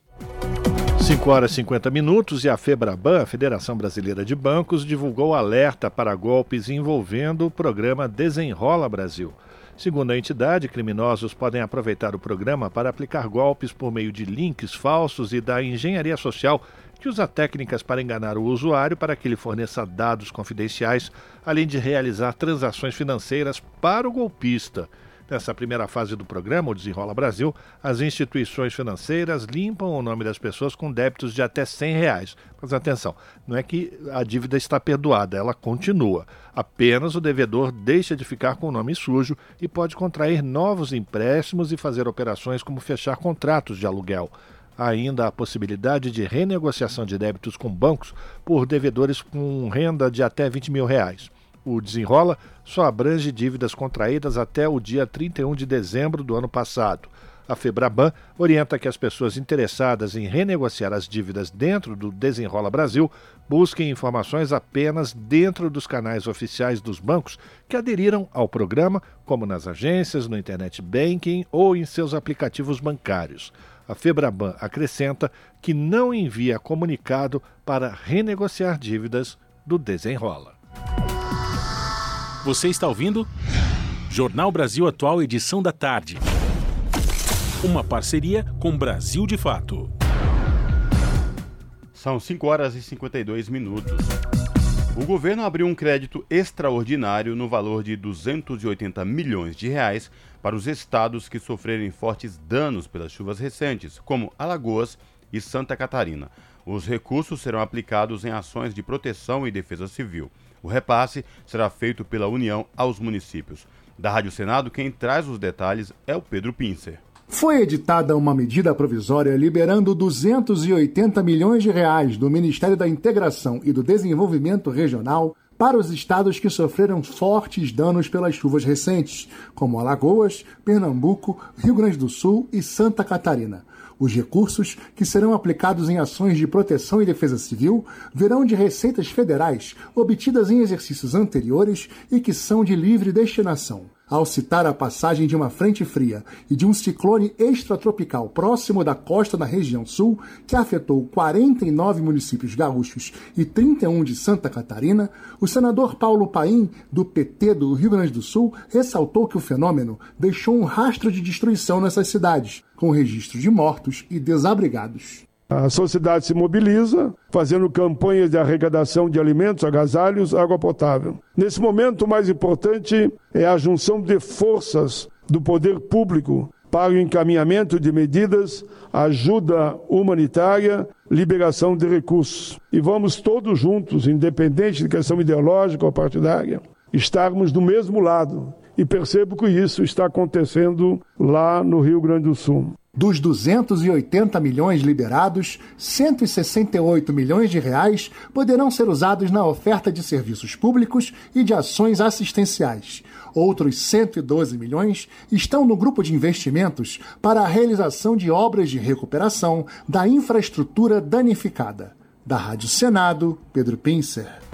5 horas e 50 minutos e a FEBRABAN, a Federação Brasileira de Bancos, divulgou alerta para golpes envolvendo o programa Desenrola Brasil. Segundo a entidade, criminosos podem aproveitar o programa para aplicar golpes por meio de links falsos e da engenharia social que usa técnicas para enganar o usuário para que ele forneça dados confidenciais, além de realizar transações financeiras para o golpista. Nessa primeira fase do programa, o Desenrola Brasil, as instituições financeiras limpam o nome das pessoas com débitos de até 100 reais. Mas atenção, não é que a dívida está perdoada, ela continua. Apenas o devedor deixa de ficar com o nome sujo e pode contrair novos empréstimos e fazer operações como fechar contratos de aluguel. Ainda a possibilidade de renegociação de débitos com bancos por devedores com renda de até 20 mil reais. O desenrola só abrange dívidas contraídas até o dia 31 de dezembro do ano passado. A Febraban orienta que as pessoas interessadas em renegociar as dívidas dentro do Desenrola Brasil busquem informações apenas dentro dos canais oficiais dos bancos que aderiram ao programa, como nas agências, no internet banking ou em seus aplicativos bancários. A Febraban acrescenta que não envia comunicado para renegociar dívidas do Desenrola. Você está ouvindo? Jornal Brasil Atual, edição da tarde. Uma parceria com Brasil de Fato. São 5 horas e 52 minutos. O governo abriu um crédito extraordinário no valor de 280 milhões de reais para os estados que sofrerem fortes danos pelas chuvas recentes, como Alagoas e Santa Catarina. Os recursos serão aplicados em ações de proteção e defesa civil. O repasse será feito pela União aos municípios. Da Rádio Senado, quem traz os detalhes é o Pedro Pincer. Foi editada uma medida provisória liberando 280 milhões de reais do Ministério da Integração e do Desenvolvimento Regional para os estados que sofreram fortes danos pelas chuvas recentes, como Alagoas, Pernambuco, Rio Grande do Sul e Santa Catarina. Os recursos, que serão aplicados em ações de proteção e defesa civil, virão de receitas federais obtidas em exercícios anteriores e que são de livre destinação ao citar a passagem de uma frente fria e de um ciclone extratropical próximo da costa da região sul, que afetou 49 municípios gaúchos e 31 de Santa Catarina, o senador Paulo Paim, do PT do Rio Grande do Sul, ressaltou que o fenômeno deixou um rastro de destruição nessas cidades, com registro de mortos e desabrigados. A sociedade se mobiliza, fazendo campanhas de arrecadação de alimentos, agasalhos, água potável. Nesse momento, o mais importante é a junção de forças do poder público para o encaminhamento de medidas, ajuda humanitária, liberação de recursos. E vamos todos juntos, independente de questão ideológica ou partidária, estarmos do mesmo lado. E percebo que isso está acontecendo lá no Rio Grande do Sul. Dos 280 milhões liberados, 168 milhões de reais poderão ser usados na oferta de serviços públicos e de ações assistenciais. Outros 112 milhões estão no grupo de investimentos para a realização de obras de recuperação da infraestrutura danificada. Da Rádio Senado, Pedro Pincer.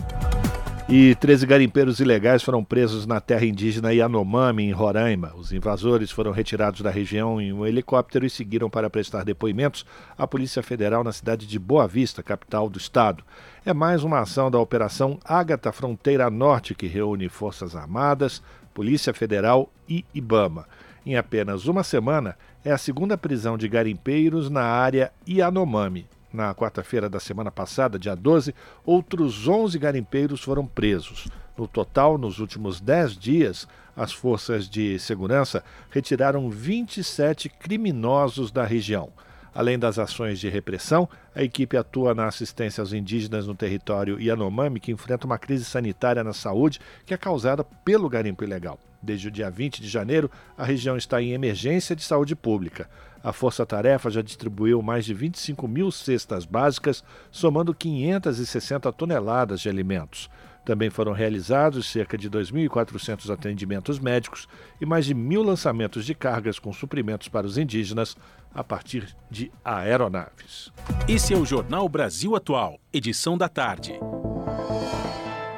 E 13 garimpeiros ilegais foram presos na terra indígena Yanomami, em Roraima. Os invasores foram retirados da região em um helicóptero e seguiram para prestar depoimentos à Polícia Federal na cidade de Boa Vista, capital do estado. É mais uma ação da Operação Ágata Fronteira Norte, que reúne Forças Armadas, Polícia Federal e Ibama. Em apenas uma semana, é a segunda prisão de garimpeiros na área Yanomami. Na quarta-feira da semana passada, dia 12, outros 11 garimpeiros foram presos. No total, nos últimos 10 dias, as forças de segurança retiraram 27 criminosos da região. Além das ações de repressão, a equipe atua na assistência aos indígenas no território Yanomami, que enfrenta uma crise sanitária na saúde que é causada pelo garimpo ilegal. Desde o dia 20 de janeiro, a região está em emergência de saúde pública. A Força Tarefa já distribuiu mais de 25 mil cestas básicas, somando 560 toneladas de alimentos. Também foram realizados cerca de 2.400 atendimentos médicos e mais de mil lançamentos de cargas com suprimentos para os indígenas a partir de aeronaves. Esse é o Jornal Brasil Atual, edição da tarde.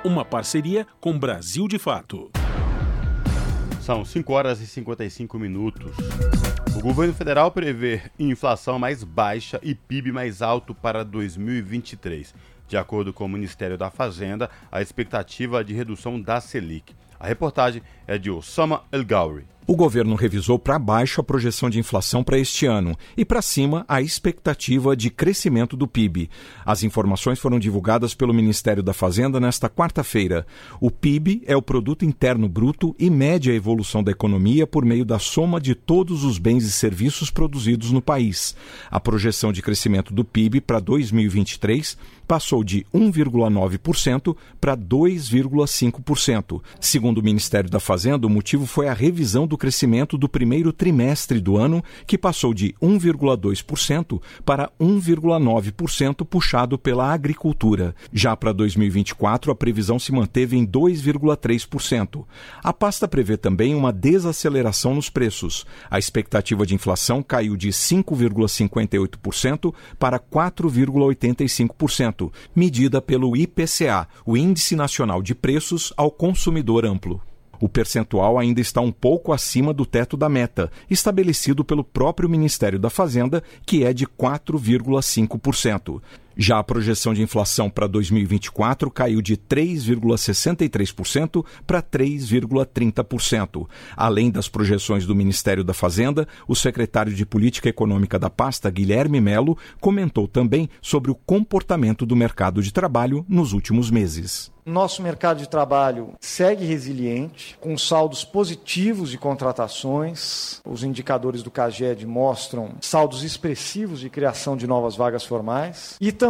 Uma parceria com Brasil de Fato. São 5 horas e 55 minutos. O governo federal prevê inflação mais baixa e PIB mais alto para 2023. De acordo com o Ministério da Fazenda, a expectativa é de redução da Selic. A reportagem é de Osama El Gauri. O governo revisou para baixo a projeção de inflação para este ano e para cima a expectativa de crescimento do PIB. As informações foram divulgadas pelo Ministério da Fazenda nesta quarta-feira. O PIB é o produto interno bruto e mede a evolução da economia por meio da soma de todos os bens e serviços produzidos no país. A projeção de crescimento do PIB para 2023 passou de 1,9% para 2,5%. Segundo o Ministério da Fazenda, o motivo foi a revisão do crescimento do primeiro trimestre do ano, que passou de 1,2% para 1,9%, puxado pela agricultura. Já para 2024, a previsão se manteve em 2,3%. A pasta prevê também uma desaceleração nos preços. A expectativa de inflação caiu de 5,58% para 4,85% medida pelo IPCA, o Índice Nacional de Preços ao Consumidor Amplo. O percentual ainda está um pouco acima do teto da meta, estabelecido pelo próprio Ministério da Fazenda, que é de 4,5%. Já a projeção de inflação para 2024 caiu de 3,63% para 3,30%. Além das projeções do Ministério da Fazenda, o secretário de Política Econômica da pasta, Guilherme Melo, comentou também sobre o comportamento do mercado de trabalho nos últimos meses. Nosso mercado de trabalho segue resiliente, com saldos positivos de contratações. Os indicadores do CAGED mostram saldos expressivos de criação de novas vagas formais e também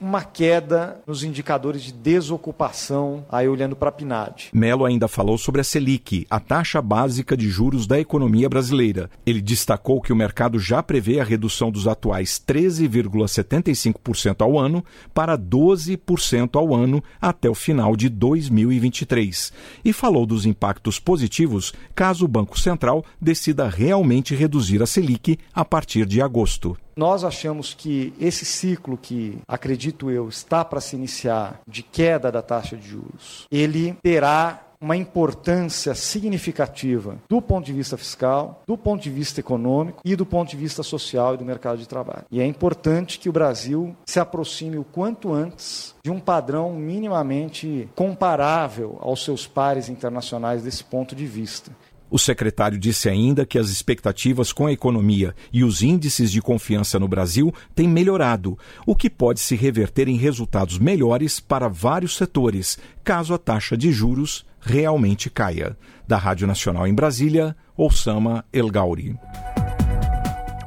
uma queda nos indicadores de desocupação, aí olhando para a PNAD. Melo ainda falou sobre a Selic, a taxa básica de juros da economia brasileira. Ele destacou que o mercado já prevê a redução dos atuais 13,75% ao ano para 12% ao ano até o final de 2023 e falou dos impactos positivos caso o Banco Central decida realmente reduzir a Selic a partir de agosto. Nós achamos que esse ciclo que, acredito eu, está para se iniciar de queda da taxa de juros, ele terá uma importância significativa do ponto de vista fiscal, do ponto de vista econômico e do ponto de vista social e do mercado de trabalho. E é importante que o Brasil se aproxime o quanto antes de um padrão minimamente comparável aos seus pares internacionais desse ponto de vista. O secretário disse ainda que as expectativas com a economia e os índices de confiança no Brasil têm melhorado, o que pode se reverter em resultados melhores para vários setores, caso a taxa de juros realmente caia. Da Rádio Nacional em Brasília, Osama El Gauri.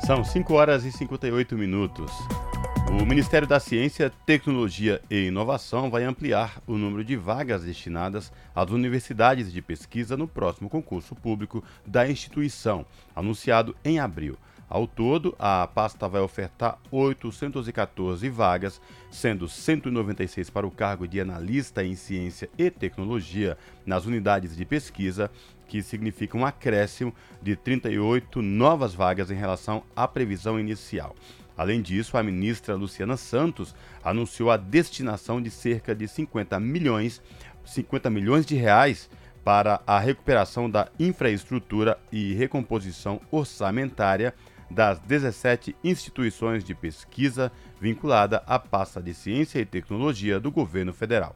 São 5 horas e 58 minutos. O Ministério da Ciência, Tecnologia e Inovação vai ampliar o número de vagas destinadas às universidades de pesquisa no próximo concurso público da instituição, anunciado em abril. Ao todo, a pasta vai ofertar 814 vagas, sendo 196 para o cargo de analista em ciência e tecnologia nas unidades de pesquisa, que significa um acréscimo de 38 novas vagas em relação à previsão inicial. Além disso, a ministra Luciana Santos anunciou a destinação de cerca de 50 milhões, 50 milhões de reais para a recuperação da infraestrutura e recomposição orçamentária das 17 instituições de pesquisa vinculada à pasta de Ciência e Tecnologia do governo federal.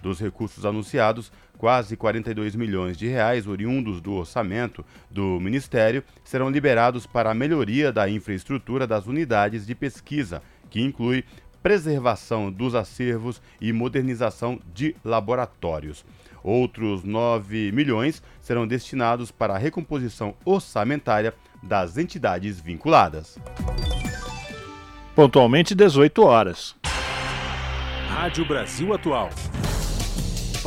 Dos recursos anunciados, quase 42 milhões de reais oriundos do orçamento do Ministério serão liberados para a melhoria da infraestrutura das unidades de pesquisa, que inclui preservação dos acervos e modernização de laboratórios. Outros 9 milhões serão destinados para a recomposição orçamentária das entidades vinculadas. Pontualmente 18 horas. Rádio Brasil Atual.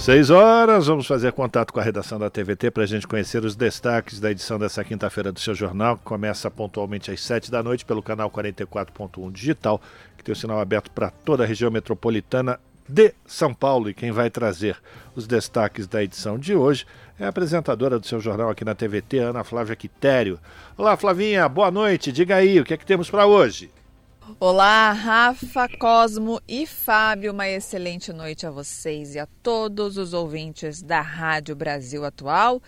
Seis horas, vamos fazer contato com a redação da TVT para a gente conhecer os destaques da edição dessa quinta-feira do seu jornal, que começa pontualmente às sete da noite pelo canal 44.1 Digital, que tem o sinal aberto para toda a região metropolitana de São Paulo. E quem vai trazer os destaques da edição de hoje é a apresentadora do seu jornal aqui na TVT, Ana Flávia Quitério. Olá, Flavinha, boa noite. Diga aí, o que é que temos para hoje? Olá, Rafa, Cosmo e Fábio. Uma excelente noite a vocês e a todos os ouvintes da Rádio Brasil Atual.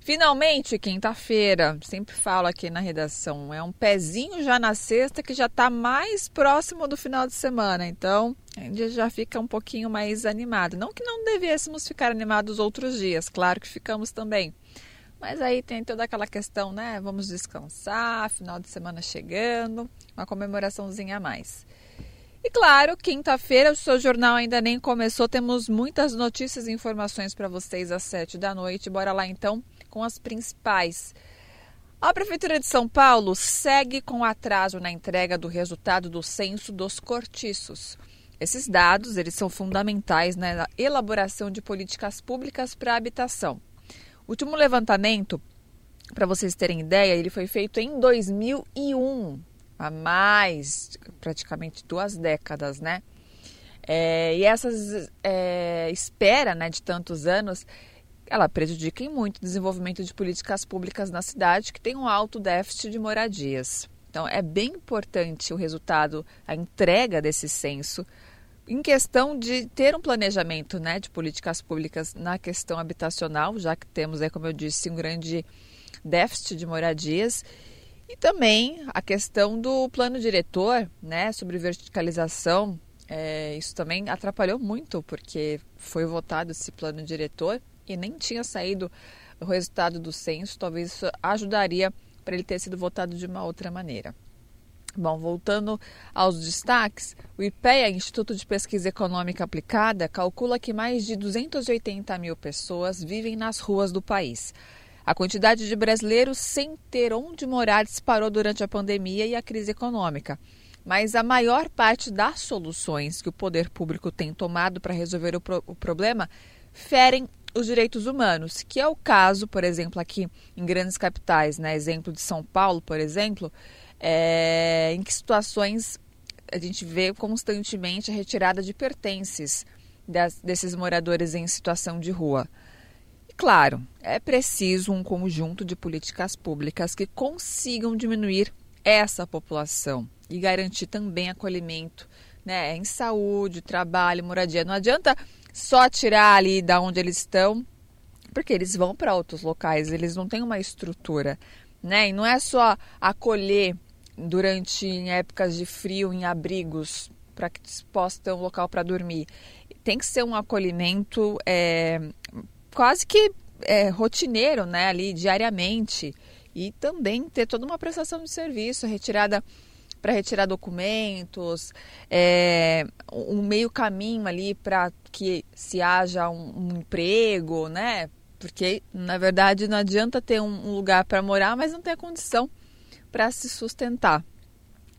Finalmente, quinta-feira, sempre falo aqui na redação, é um pezinho já na sexta que já está mais próximo do final de semana, então a gente já fica um pouquinho mais animado. Não que não devêssemos ficar animados outros dias, claro que ficamos também. Mas aí tem toda aquela questão, né? Vamos descansar, final de semana chegando, uma comemoraçãozinha a mais. E claro, quinta-feira o seu jornal ainda nem começou, temos muitas notícias e informações para vocês às sete da noite. Bora lá então com as principais. A Prefeitura de São Paulo segue com atraso na entrega do resultado do censo dos cortiços. Esses dados eles são fundamentais na elaboração de políticas públicas para a habitação. O último levantamento, para vocês terem ideia, ele foi feito em 2001, há mais praticamente duas décadas, né? É, e essa é, espera né, de tantos anos, ela prejudica muito o desenvolvimento de políticas públicas na cidade, que tem um alto déficit de moradias. Então, é bem importante o resultado, a entrega desse censo, em questão de ter um planejamento né, de políticas públicas na questão habitacional, já que temos, aí, como eu disse, um grande déficit de moradias, e também a questão do plano diretor né, sobre verticalização. É, isso também atrapalhou muito, porque foi votado esse plano diretor e nem tinha saído o resultado do censo, talvez isso ajudaria para ele ter sido votado de uma outra maneira. Bom, voltando aos destaques, o IPEA, Instituto de Pesquisa Econômica Aplicada, calcula que mais de 280 mil pessoas vivem nas ruas do país. A quantidade de brasileiros sem ter onde morar disparou durante a pandemia e a crise econômica. Mas a maior parte das soluções que o poder público tem tomado para resolver o, pro o problema ferem os direitos humanos, que é o caso, por exemplo, aqui em grandes capitais, né? exemplo de São Paulo, por exemplo, é, em que situações a gente vê constantemente a retirada de pertences das, desses moradores em situação de rua. E claro, é preciso um conjunto de políticas públicas que consigam diminuir essa população e garantir também acolhimento né, em saúde, trabalho, moradia. Não adianta só tirar ali da onde eles estão, porque eles vão para outros locais, eles não têm uma estrutura. Né? E não é só acolher durante em épocas de frio em abrigos para que possa ter um local para dormir. Tem que ser um acolhimento é, quase que é, rotineiro, né, ali diariamente. e também ter toda uma prestação de serviço, retirada para retirar documentos, é, um meio caminho ali para que se haja um, um, emprego, né? Porque na verdade não adianta ter um, um lugar para morar, mas não ter a condição para se sustentar.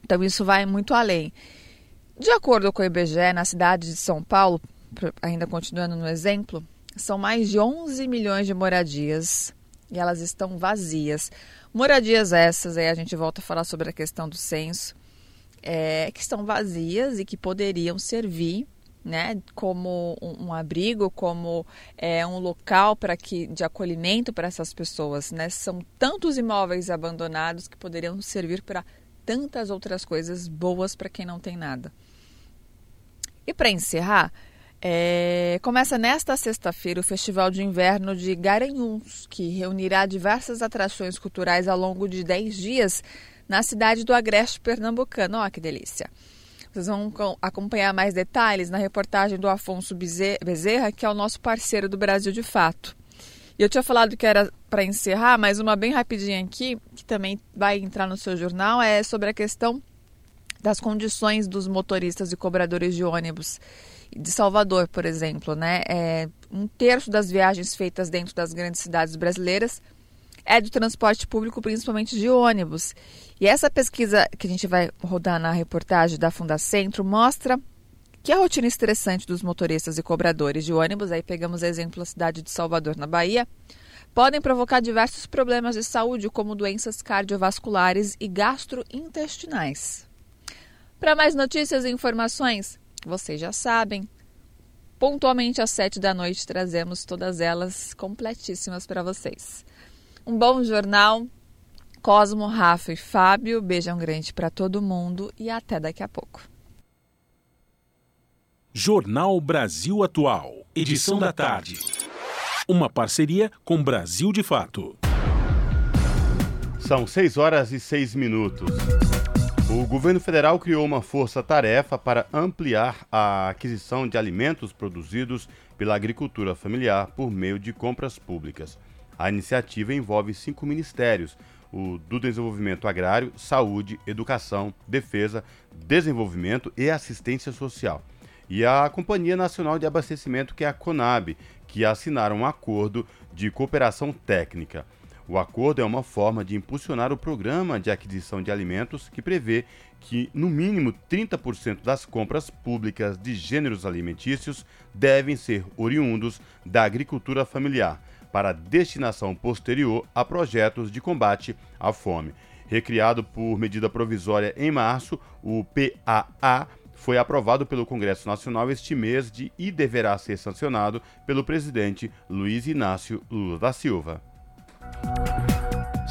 Então isso vai muito além. De acordo com o IBGE, na cidade de São Paulo, ainda continuando no exemplo, são mais de 11 milhões de moradias e elas estão vazias. Moradias essas, aí a gente volta a falar sobre a questão do censo, é, que estão vazias e que poderiam servir né, como um, um abrigo, como é, um local para que de acolhimento para essas pessoas. Né? São tantos imóveis abandonados que poderiam servir para tantas outras coisas boas para quem não tem nada. E para encerrar, é, começa nesta sexta-feira o Festival de Inverno de Garanhuns, que reunirá diversas atrações culturais ao longo de 10 dias na cidade do Agreste Pernambucano. Olha que delícia! Vocês vão acompanhar mais detalhes na reportagem do Afonso Bezerra, que é o nosso parceiro do Brasil de Fato. E eu tinha falado que era para encerrar, mas uma bem rapidinha aqui, que também vai entrar no seu jornal, é sobre a questão das condições dos motoristas e cobradores de ônibus de Salvador, por exemplo, né? É, um terço das viagens feitas dentro das grandes cidades brasileiras é do transporte público, principalmente de ônibus. E essa pesquisa que a gente vai rodar na reportagem da Fundacentro mostra que a rotina estressante dos motoristas e cobradores de ônibus, aí pegamos exemplo a cidade de Salvador, na Bahia, podem provocar diversos problemas de saúde, como doenças cardiovasculares e gastrointestinais. Para mais notícias e informações, vocês já sabem. Pontualmente às sete da noite trazemos todas elas completíssimas para vocês. Um bom jornal. Cosmo, Rafa e Fábio, beijão grande para todo mundo e até daqui a pouco. Jornal Brasil Atual, edição da tarde. Uma parceria com Brasil de Fato. São 6 horas e 6 minutos. O governo federal criou uma força-tarefa para ampliar a aquisição de alimentos produzidos pela agricultura familiar por meio de compras públicas. A iniciativa envolve cinco ministérios: o do Desenvolvimento Agrário, Saúde, Educação, Defesa, Desenvolvimento e Assistência Social. E a Companhia Nacional de Abastecimento, que é a CONAB, que assinaram um acordo de cooperação técnica. O acordo é uma forma de impulsionar o programa de aquisição de alimentos que prevê que, no mínimo, 30% das compras públicas de gêneros alimentícios devem ser oriundos da agricultura familiar, para destinação posterior a projetos de combate à fome. Recriado por medida provisória em março, o PAA foi aprovado pelo Congresso Nacional este mês de, e deverá ser sancionado pelo presidente Luiz Inácio Lula da Silva.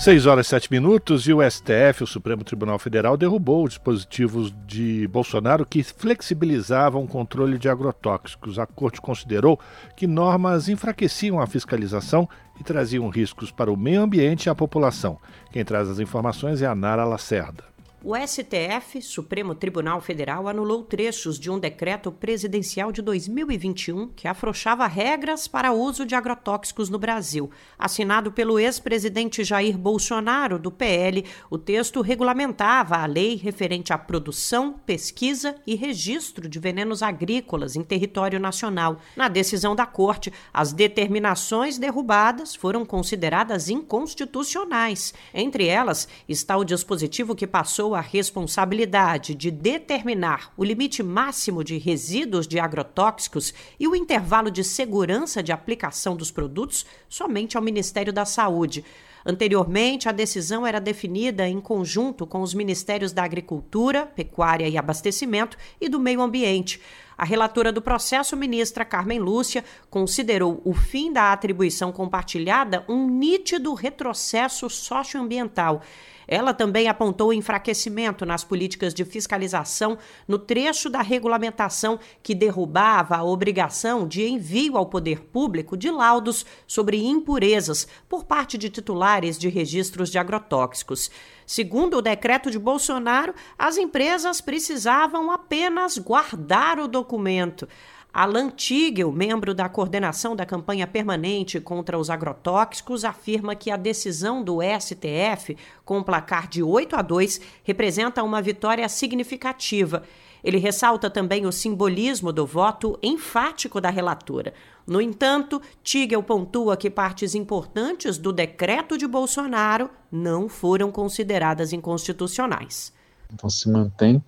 6 horas e 7 minutos e o STF, o Supremo Tribunal Federal, derrubou dispositivos de Bolsonaro que flexibilizavam o controle de agrotóxicos. A corte considerou que normas enfraqueciam a fiscalização e traziam riscos para o meio ambiente e a população. Quem traz as informações é a Nara Lacerda. O STF, Supremo Tribunal Federal, anulou trechos de um decreto presidencial de 2021 que afrouxava regras para uso de agrotóxicos no Brasil. Assinado pelo ex-presidente Jair Bolsonaro, do PL, o texto regulamentava a lei referente à produção, pesquisa e registro de venenos agrícolas em território nacional. Na decisão da Corte, as determinações derrubadas foram consideradas inconstitucionais. Entre elas está o dispositivo que passou a responsabilidade de determinar o limite máximo de resíduos de agrotóxicos e o intervalo de segurança de aplicação dos produtos somente ao Ministério da Saúde. Anteriormente, a decisão era definida em conjunto com os Ministérios da Agricultura, Pecuária e Abastecimento e do Meio Ambiente. A relatora do processo, ministra Carmen Lúcia, considerou o fim da atribuição compartilhada um nítido retrocesso socioambiental ela também apontou enfraquecimento nas políticas de fiscalização no trecho da regulamentação que derrubava a obrigação de envio ao poder público de laudos sobre impurezas por parte de titulares de registros de agrotóxicos. Segundo o decreto de Bolsonaro, as empresas precisavam apenas guardar o documento. Alan Tigel, membro da coordenação da campanha permanente contra os agrotóxicos, afirma que a decisão do STF, com um placar de 8 a 2, representa uma vitória significativa. Ele ressalta também o simbolismo do voto enfático da relatora. No entanto, Tigel pontua que partes importantes do decreto de Bolsonaro não foram consideradas inconstitucionais. Então, se mantém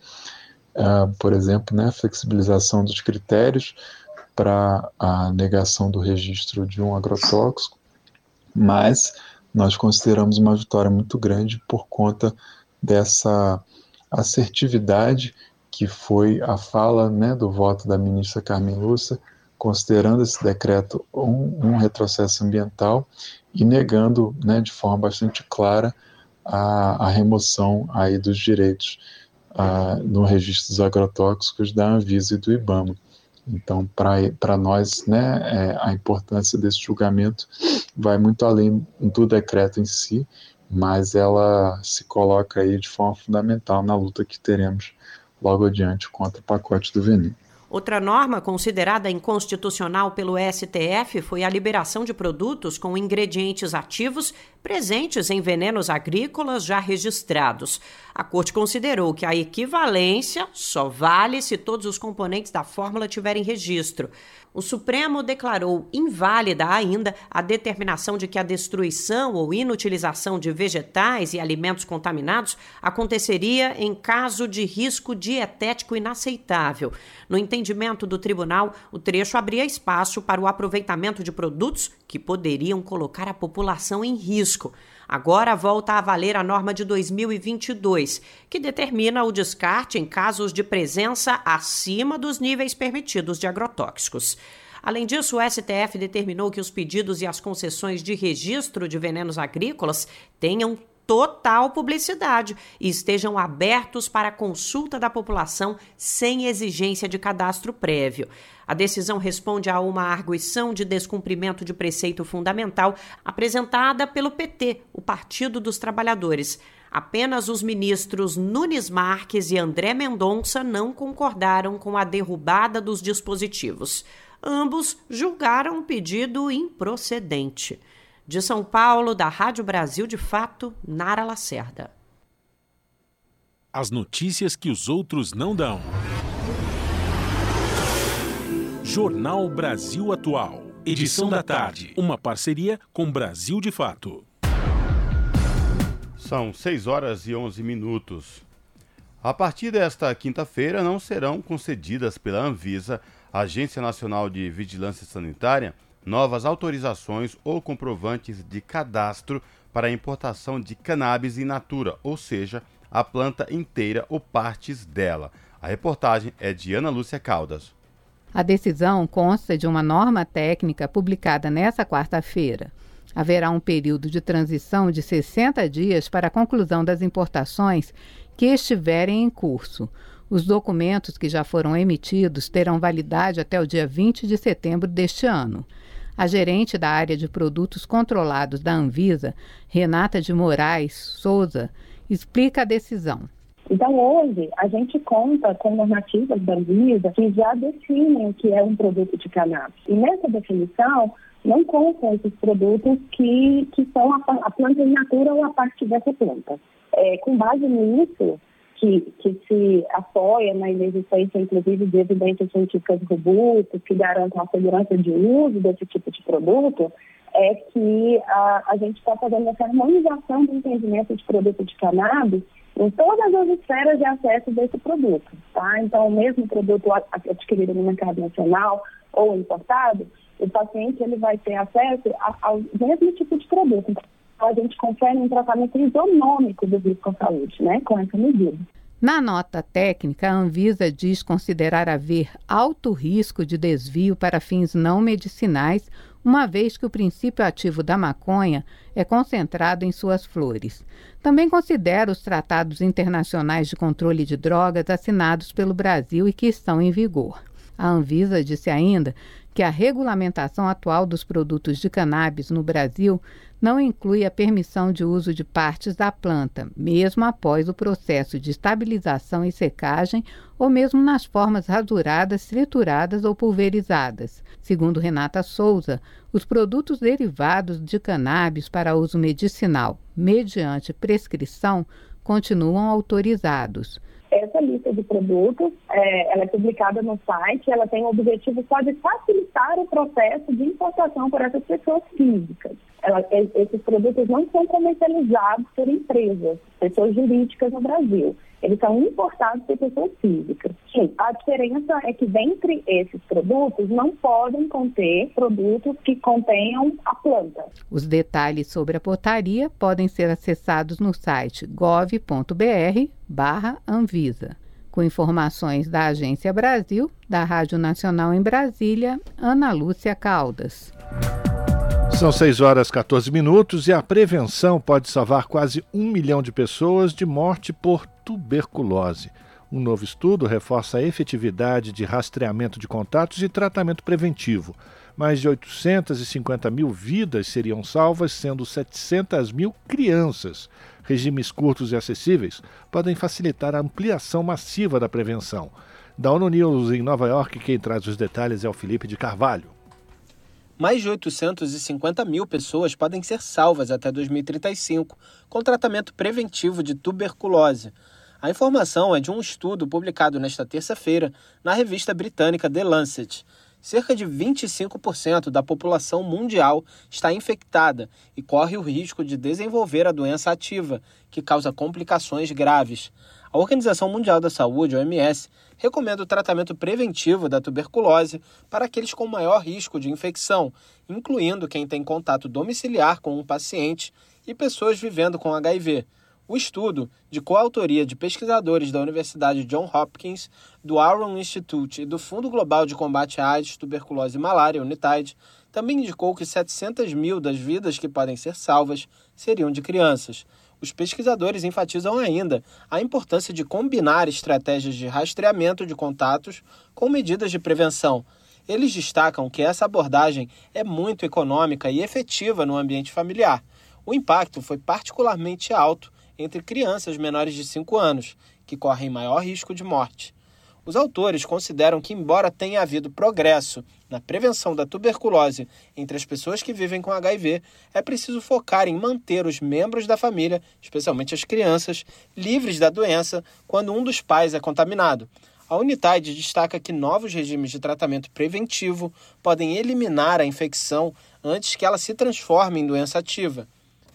uh, por exemplo, né, flexibilização dos critérios para a negação do registro de um agrotóxico, mas nós consideramos uma vitória muito grande por conta dessa assertividade que foi a fala né, do voto da ministra Carmen Lúcia, considerando esse decreto um, um retrocesso ambiental e negando né, de forma bastante clara a, a remoção aí dos direitos no registro dos agrotóxicos da Anvisa e do IBAMA. Então, para nós, né, é, a importância desse julgamento vai muito além do decreto em si, mas ela se coloca aí de forma fundamental na luta que teremos logo adiante contra o pacote do veneno. Outra norma considerada inconstitucional pelo STF foi a liberação de produtos com ingredientes ativos presentes em venenos agrícolas já registrados. A Corte considerou que a equivalência só vale se todos os componentes da fórmula tiverem registro o Supremo declarou inválida ainda a determinação de que a destruição ou inutilização de vegetais e alimentos contaminados aconteceria em caso de risco dietético inaceitável. No entendimento do tribunal, o trecho abria espaço para o aproveitamento de produtos que poderiam colocar a população em risco. Agora volta a valer a norma de 2022, que determina o descarte em casos de presença acima dos níveis permitidos de agrotóxicos. Além disso, o STF determinou que os pedidos e as concessões de registro de venenos agrícolas tenham total publicidade e estejam abertos para consulta da população sem exigência de cadastro prévio. A decisão responde a uma arguição de descumprimento de preceito fundamental apresentada pelo PT, o Partido dos Trabalhadores. Apenas os ministros Nunes Marques e André Mendonça não concordaram com a derrubada dos dispositivos. Ambos julgaram o pedido improcedente. De São Paulo, da Rádio Brasil de Fato, Nara Lacerda. As notícias que os outros não dão. Jornal Brasil Atual. Edição da tarde. Uma parceria com Brasil de Fato. São 6 horas e 11 minutos. A partir desta quinta-feira não serão concedidas pela Anvisa, Agência Nacional de Vigilância Sanitária, novas autorizações ou comprovantes de cadastro para a importação de cannabis in natura, ou seja, a planta inteira ou partes dela. A reportagem é de Ana Lúcia Caldas. A decisão consta de uma norma técnica publicada nesta quarta-feira. Haverá um período de transição de 60 dias para a conclusão das importações que estiverem em curso. Os documentos que já foram emitidos terão validade até o dia 20 de setembro deste ano. A gerente da área de produtos controlados da Anvisa, Renata de Moraes Souza, explica a decisão. Então, hoje, a gente conta com normativas da Anvisa que já definem o que é um produto de cannabis. E nessa definição, não contam esses produtos que, que são a, a planta in natura ou a parte dessa planta. É, com base nisso, que, que se apoia na inexistência, inclusive, de evidências científicas robustas que garantam a segurança de uso desse tipo de produto, é que a, a gente está fazendo essa harmonização do entendimento de produto de cannabis em todas as esferas de acesso desse produto. Tá? Então, o mesmo produto adquirido no mercado nacional ou importado, o paciente ele vai ter acesso ao mesmo tipo de produto. Então, a gente confere um tratamento isonômico do risco à saúde, né, com essa medida. Na nota técnica, a Anvisa diz considerar haver alto risco de desvio para fins não medicinais, uma vez que o princípio ativo da maconha é concentrado em suas flores. Também considera os tratados internacionais de controle de drogas assinados pelo Brasil e que estão em vigor. A Anvisa disse ainda que a regulamentação atual dos produtos de cannabis no Brasil não inclui a permissão de uso de partes da planta, mesmo após o processo de estabilização e secagem ou mesmo nas formas rasuradas, trituradas ou pulverizadas. Segundo Renata Souza, os produtos derivados de cannabis para uso medicinal, mediante prescrição, continuam autorizados. Essa lista de produtos, é, ela é publicada no site, ela tem o objetivo só de facilitar o processo de importação por essas pessoas físicas ela, esses produtos não são comercializados por empresas, pessoas jurídicas no Brasil. Eles são importados por pessoas físicas. Sim, a diferença é que dentre esses produtos não podem conter produtos que contenham a planta. Os detalhes sobre a portaria podem ser acessados no site gov.br/anvisa. Com informações da Agência Brasil, da Rádio Nacional em Brasília, Ana Lúcia Caldas. São 6 horas 14 minutos e a prevenção pode salvar quase um milhão de pessoas de morte por tuberculose. Um novo estudo reforça a efetividade de rastreamento de contatos e tratamento preventivo. Mais de 850 mil vidas seriam salvas, sendo 700 mil crianças. Regimes curtos e acessíveis podem facilitar a ampliação massiva da prevenção. Da ONU News em Nova York, quem traz os detalhes é o Felipe de Carvalho mais de 850 mil pessoas podem ser salvas até 2035 com tratamento preventivo de tuberculose. A informação é de um estudo publicado nesta terça-feira na revista britânica The Lancet. Cerca de 25% da população mundial está infectada e corre o risco de desenvolver a doença ativa, que causa complicações graves. A Organização Mundial da Saúde, OMS, recomenda o tratamento preventivo da tuberculose para aqueles com maior risco de infecção, incluindo quem tem contato domiciliar com um paciente e pessoas vivendo com HIV. O estudo, de coautoria de pesquisadores da Universidade John Hopkins, do Aaron Institute e do Fundo Global de Combate à AIDS, Tuberculose e Malária, UNITAID, também indicou que 700 mil das vidas que podem ser salvas seriam de crianças. Os pesquisadores enfatizam ainda a importância de combinar estratégias de rastreamento de contatos com medidas de prevenção. Eles destacam que essa abordagem é muito econômica e efetiva no ambiente familiar. O impacto foi particularmente alto entre crianças menores de 5 anos, que correm maior risco de morte. Os autores consideram que, embora tenha havido progresso na prevenção da tuberculose entre as pessoas que vivem com HIV, é preciso focar em manter os membros da família, especialmente as crianças, livres da doença quando um dos pais é contaminado. A Unidade destaca que novos regimes de tratamento preventivo podem eliminar a infecção antes que ela se transforme em doença ativa.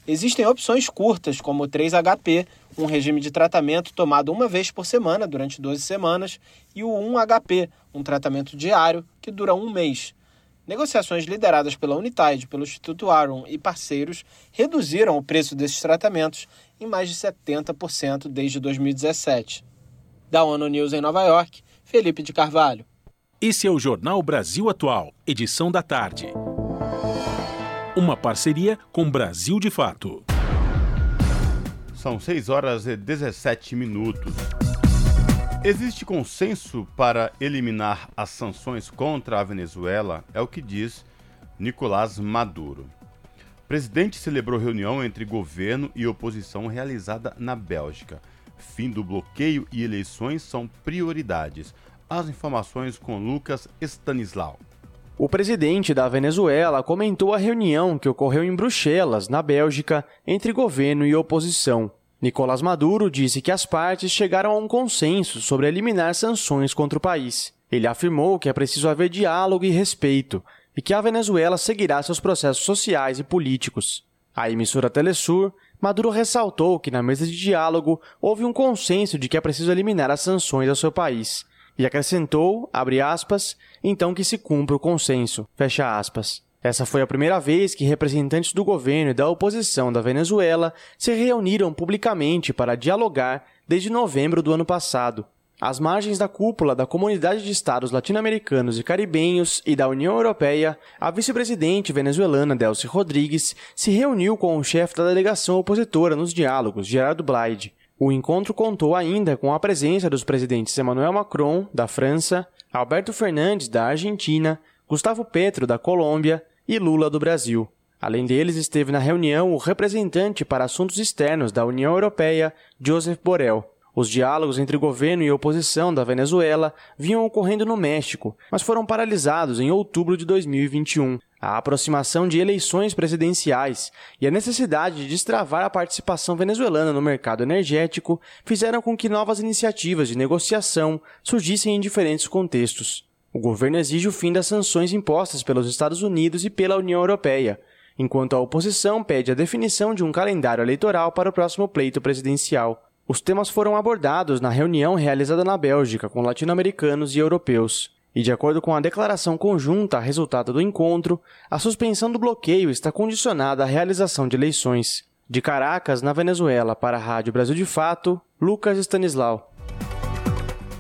Existem opções curtas, como o 3HP, um regime de tratamento tomado uma vez por semana durante 12 semanas, e o 1HP, um tratamento diário que dura um mês. Negociações lideradas pela Unitide, pelo Instituto Aron e parceiros reduziram o preço desses tratamentos em mais de 70% desde 2017. Da ONU News em Nova York, Felipe de Carvalho. Esse é o Jornal Brasil Atual, edição da tarde. Uma parceria com Brasil de Fato. São 6 horas e 17 minutos. Existe consenso para eliminar as sanções contra a Venezuela, é o que diz Nicolás Maduro. O presidente celebrou reunião entre governo e oposição realizada na Bélgica. Fim do bloqueio e eleições são prioridades. As informações com Lucas Stanislau. O presidente da Venezuela comentou a reunião que ocorreu em Bruxelas, na Bélgica, entre governo e oposição. Nicolás Maduro disse que as partes chegaram a um consenso sobre eliminar sanções contra o país. Ele afirmou que é preciso haver diálogo e respeito e que a Venezuela seguirá seus processos sociais e políticos. A emissora Telesur, Maduro ressaltou que na mesa de diálogo houve um consenso de que é preciso eliminar as sanções ao seu país e acrescentou, abre aspas, então que se cumpra o consenso, fecha aspas. Essa foi a primeira vez que representantes do governo e da oposição da Venezuela se reuniram publicamente para dialogar desde novembro do ano passado. Às margens da cúpula da Comunidade de Estados Latino-Americanos e Caribenhos e da União Europeia, a vice-presidente venezuelana Delcy Rodrigues se reuniu com o chefe da delegação opositora nos diálogos, Gerardo Blyde. O encontro contou ainda com a presença dos presidentes Emmanuel Macron, da França, Alberto Fernandes, da Argentina, Gustavo Petro, da Colômbia, e Lula, do Brasil. Além deles, esteve na reunião o representante para assuntos externos da União Europeia, Joseph Borrell. Os diálogos entre governo e oposição da Venezuela vinham ocorrendo no México, mas foram paralisados em outubro de 2021. A aproximação de eleições presidenciais e a necessidade de destravar a participação venezuelana no mercado energético fizeram com que novas iniciativas de negociação surgissem em diferentes contextos. O governo exige o fim das sanções impostas pelos Estados Unidos e pela União Europeia, enquanto a oposição pede a definição de um calendário eleitoral para o próximo pleito presidencial. Os temas foram abordados na reunião realizada na Bélgica com latino-americanos e europeus. E de acordo com a declaração conjunta resultado do encontro, a suspensão do bloqueio está condicionada à realização de eleições. De Caracas, na Venezuela, para a Rádio Brasil de Fato, Lucas Stanislau.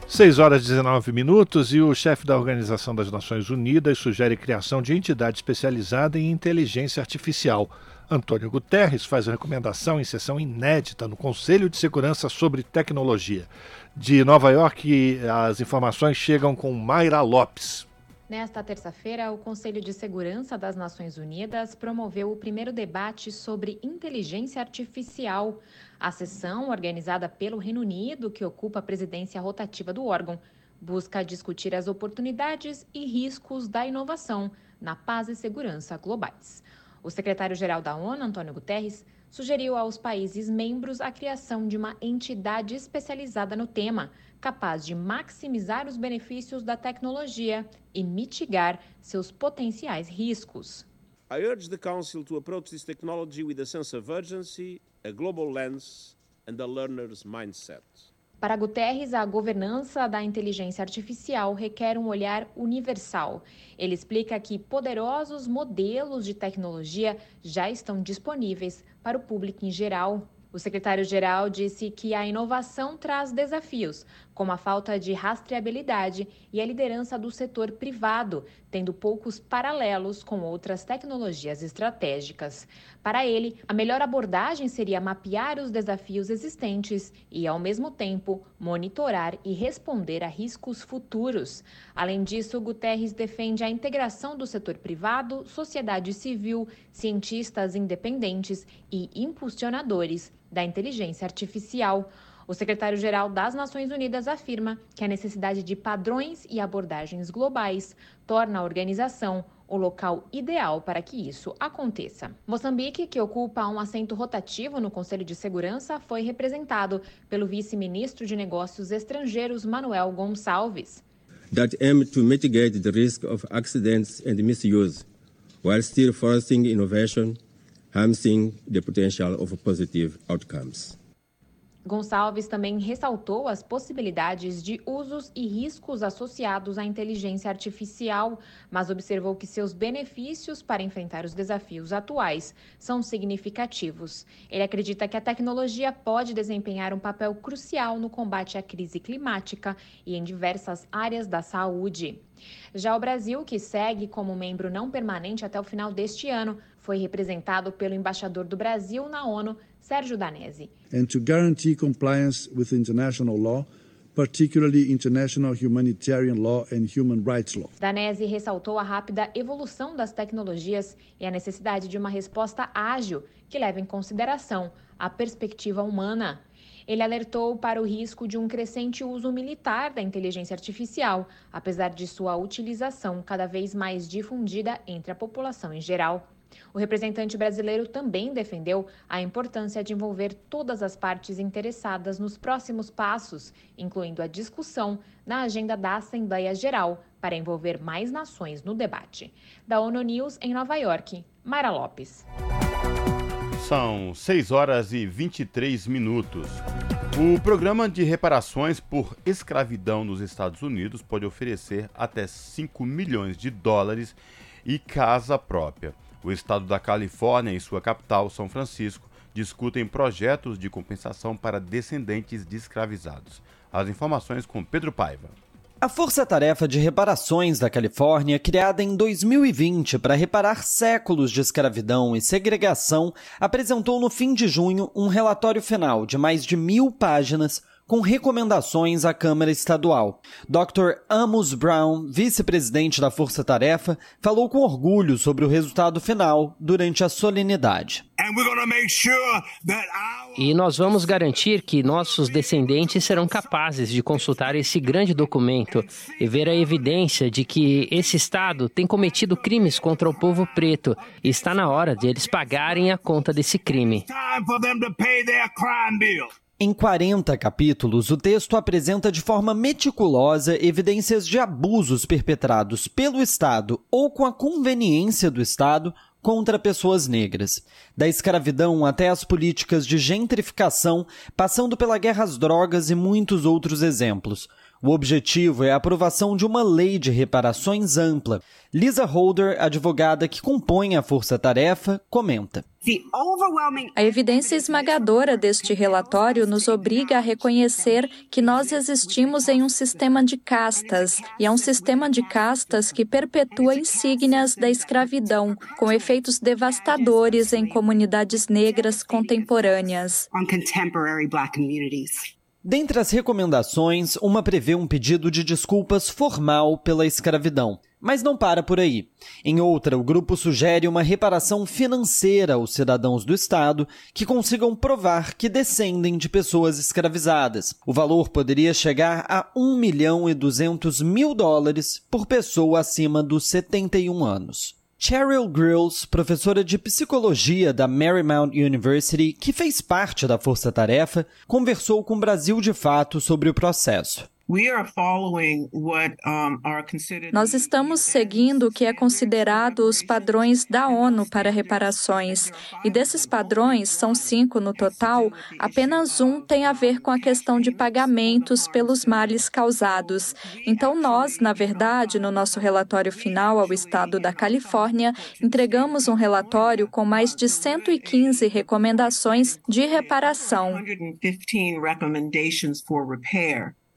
6 horas e 19 minutos e o chefe da Organização das Nações Unidas sugere criação de entidade especializada em inteligência artificial. Antônio Guterres faz recomendação em sessão inédita no Conselho de Segurança sobre Tecnologia. De Nova York, as informações chegam com Mayra Lopes. Nesta terça-feira, o Conselho de Segurança das Nações Unidas promoveu o primeiro debate sobre inteligência artificial. A sessão, organizada pelo Reino Unido, que ocupa a presidência rotativa do órgão, busca discutir as oportunidades e riscos da inovação na paz e segurança globais. O secretário-geral da ONU, Antônio Guterres, sugeriu aos países membros a criação de uma entidade especializada no tema, capaz de maximizar os benefícios da tecnologia e mitigar seus potenciais riscos. I urge the Council to approach this technology with a sense of urgency, a global lens and a learner's mindset. Para Guterres, a governança da inteligência artificial requer um olhar universal. Ele explica que poderosos modelos de tecnologia já estão disponíveis para o público em geral. O secretário-geral disse que a inovação traz desafios, como a falta de rastreabilidade e a liderança do setor privado, tendo poucos paralelos com outras tecnologias estratégicas. Para ele, a melhor abordagem seria mapear os desafios existentes e, ao mesmo tempo, monitorar e responder a riscos futuros. Além disso, Guterres defende a integração do setor privado, sociedade civil, cientistas independentes e impulsionadores da inteligência artificial. O secretário-geral das Nações Unidas afirma que a necessidade de padrões e abordagens globais torna a organização o local ideal para que isso aconteça. Moçambique, que ocupa um assento rotativo no Conselho de Segurança, foi representado pelo vice-ministro de Negócios Estrangeiros Manuel Gonçalves. That aim to mitigate the risk of accidents and misuse while still fostering innovation, harnessing the potential of positive outcomes. Gonçalves também ressaltou as possibilidades de usos e riscos associados à inteligência artificial, mas observou que seus benefícios para enfrentar os desafios atuais são significativos. Ele acredita que a tecnologia pode desempenhar um papel crucial no combate à crise climática e em diversas áreas da saúde. Já o Brasil, que segue como membro não permanente até o final deste ano, foi representado pelo embaixador do Brasil na ONU, Sérgio Danese. And to guarantee compliance with international law, particularly international humanitarian law and human rights law. Danese ressaltou a rápida evolução das tecnologias e a necessidade de uma resposta ágil que leve em consideração a perspectiva humana. Ele alertou para o risco de um crescente uso militar da inteligência artificial, apesar de sua utilização cada vez mais difundida entre a população em geral. O representante brasileiro também defendeu a importância de envolver todas as partes interessadas nos próximos passos, incluindo a discussão na agenda da Assembleia Geral para envolver mais nações no debate. Da ONU News em Nova York, Mara Lopes. São 6 horas e 23 minutos. O programa de reparações por escravidão nos Estados Unidos pode oferecer até 5 milhões de dólares e casa própria. O estado da Califórnia e sua capital, São Francisco, discutem projetos de compensação para descendentes de escravizados. As informações com Pedro Paiva. A Força Tarefa de Reparações da Califórnia, criada em 2020 para reparar séculos de escravidão e segregação, apresentou no fim de junho um relatório final de mais de mil páginas com recomendações à Câmara Estadual. Dr. Amos Brown, vice-presidente da Força Tarefa, falou com orgulho sobre o resultado final durante a solenidade. E nós vamos garantir que nossos descendentes serão capazes de consultar esse grande documento e ver a evidência de que esse Estado tem cometido crimes contra o povo preto e está na hora de eles pagarem a conta desse crime. Em 40 capítulos, o texto apresenta de forma meticulosa evidências de abusos perpetrados pelo Estado ou com a conveniência do Estado contra pessoas negras. Da escravidão até as políticas de gentrificação, passando pela guerra às drogas e muitos outros exemplos. O objetivo é a aprovação de uma lei de reparações ampla. Lisa Holder, advogada que compõe a Força Tarefa, comenta. A evidência esmagadora deste relatório nos obriga a reconhecer que nós existimos em um sistema de castas, e é um sistema de castas que perpetua insígnias da escravidão, com efeitos devastadores em comunidades negras contemporâneas. Dentre as recomendações, uma prevê um pedido de desculpas formal pela escravidão. Mas não para por aí. Em outra, o grupo sugere uma reparação financeira aos cidadãos do Estado que consigam provar que descendem de pessoas escravizadas. O valor poderia chegar a 1 milhão e 200 mil dólares por pessoa acima dos 71 anos. Cheryl Grills, professora de psicologia da Marymount University, que fez parte da Força Tarefa, conversou com o Brasil de Fato sobre o processo. Nós estamos seguindo o que é considerado os padrões da ONU para reparações. E desses padrões, são cinco no total, apenas um tem a ver com a questão de pagamentos pelos males causados. Então, nós, na verdade, no nosso relatório final ao Estado da Califórnia, entregamos um relatório com mais de 115 recomendações de reparação.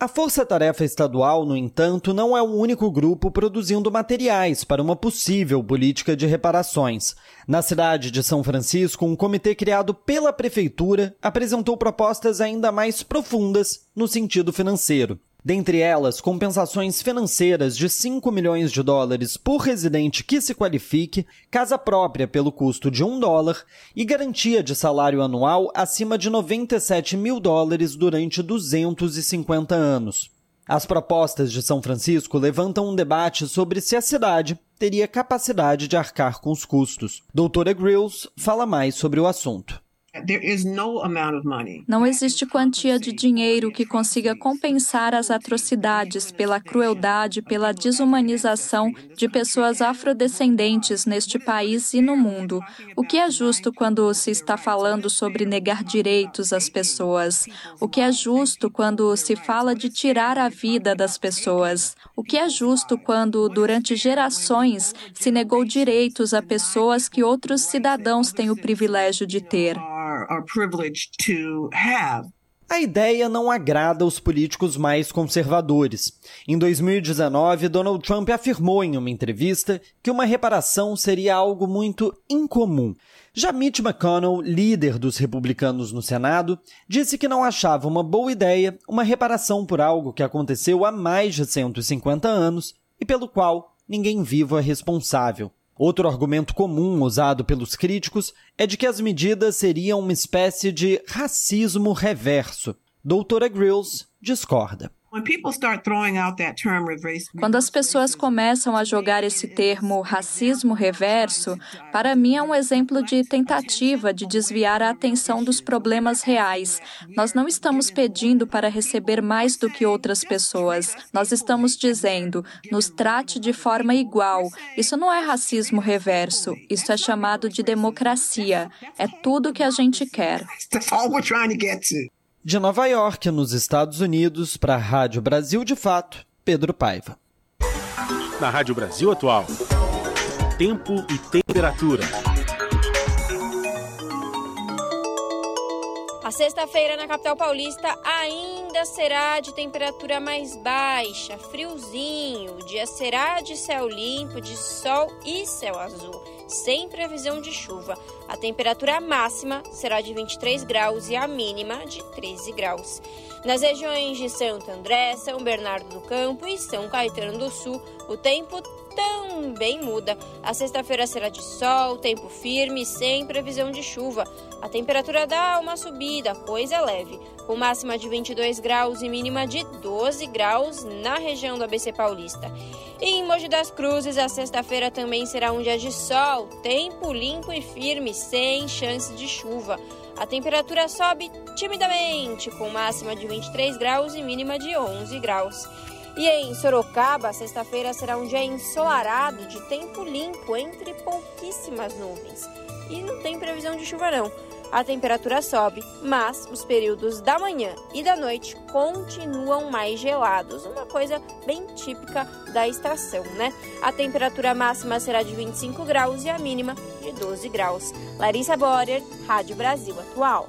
A Força Tarefa Estadual, no entanto, não é o único grupo produzindo materiais para uma possível política de reparações. Na cidade de São Francisco, um comitê criado pela Prefeitura apresentou propostas ainda mais profundas no sentido financeiro. Dentre elas, compensações financeiras de 5 milhões de dólares por residente que se qualifique, casa própria pelo custo de 1 dólar e garantia de salário anual acima de 97 mil dólares durante 250 anos. As propostas de São Francisco levantam um debate sobre se a cidade teria capacidade de arcar com os custos. Doutora Grills fala mais sobre o assunto. Não existe quantia de dinheiro que consiga compensar as atrocidades pela crueldade, pela desumanização de pessoas afrodescendentes neste país e no mundo. O que é justo quando se está falando sobre negar direitos às pessoas? O que é justo quando se fala de tirar a vida das pessoas? O que é justo quando, durante gerações, se negou direitos a pessoas que outros cidadãos têm o privilégio de ter? Are privileged to have. A ideia não agrada os políticos mais conservadores. Em 2019, Donald Trump afirmou em uma entrevista que uma reparação seria algo muito incomum. Já Mitch McConnell, líder dos republicanos no Senado, disse que não achava uma boa ideia uma reparação por algo que aconteceu há mais de 150 anos e pelo qual ninguém vivo é responsável. Outro argumento comum usado pelos críticos é de que as medidas seriam uma espécie de racismo reverso. Doutora Grills discorda. Quando as pessoas começam a jogar esse termo racismo reverso, para mim é um exemplo de tentativa de desviar a atenção dos problemas reais. Nós não estamos pedindo para receber mais do que outras pessoas. Nós estamos dizendo, nos trate de forma igual. Isso não é racismo reverso. Isso é chamado de democracia. É tudo que a gente quer. De Nova York, nos Estados Unidos, para a Rádio Brasil de Fato, Pedro Paiva. Na Rádio Brasil Atual, tempo e temperatura. A sexta-feira na capital paulista ainda será de temperatura mais baixa, friozinho. O dia será de céu limpo, de sol e céu azul. Sem previsão de chuva. A temperatura máxima será de 23 graus e a mínima de 13 graus. Nas regiões de Santo André, São Bernardo do Campo e São Caetano do Sul, o tempo também muda. A sexta-feira será de sol, tempo firme, sem previsão de chuva. A temperatura dá uma subida, coisa leve, com máxima de 22 graus e mínima de 12 graus na região do ABC Paulista. E em Mogi das Cruzes, a sexta-feira também será um dia de sol, tempo limpo e firme, sem chance de chuva. A temperatura sobe timidamente, com máxima de 23 graus e mínima de 11 graus. E em Sorocaba, sexta-feira será um dia ensolarado, de tempo limpo, entre pouquíssimas nuvens. E não tem previsão de chuva, não. A temperatura sobe, mas os períodos da manhã e da noite continuam mais gelados, uma coisa bem típica da estação, né? A temperatura máxima será de 25 graus e a mínima de 12 graus. Larissa Borer, Rádio Brasil Atual.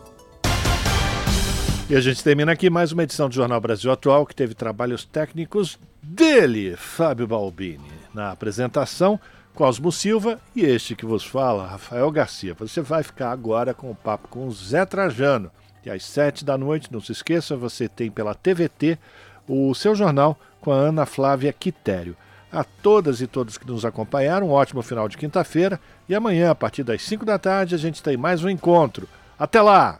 E a gente termina aqui mais uma edição do Jornal Brasil Atual, que teve trabalhos técnicos dele, Fábio Balbini. Na apresentação, Cosmo Silva e este que vos fala, Rafael Garcia. Você vai ficar agora com o papo com o Zé Trajano. E às sete da noite, não se esqueça, você tem pela TVT o seu jornal com a Ana Flávia Quitério. A todas e todos que nos acompanharam, um ótimo final de quinta-feira. E amanhã, a partir das cinco da tarde, a gente tem mais um encontro. Até lá!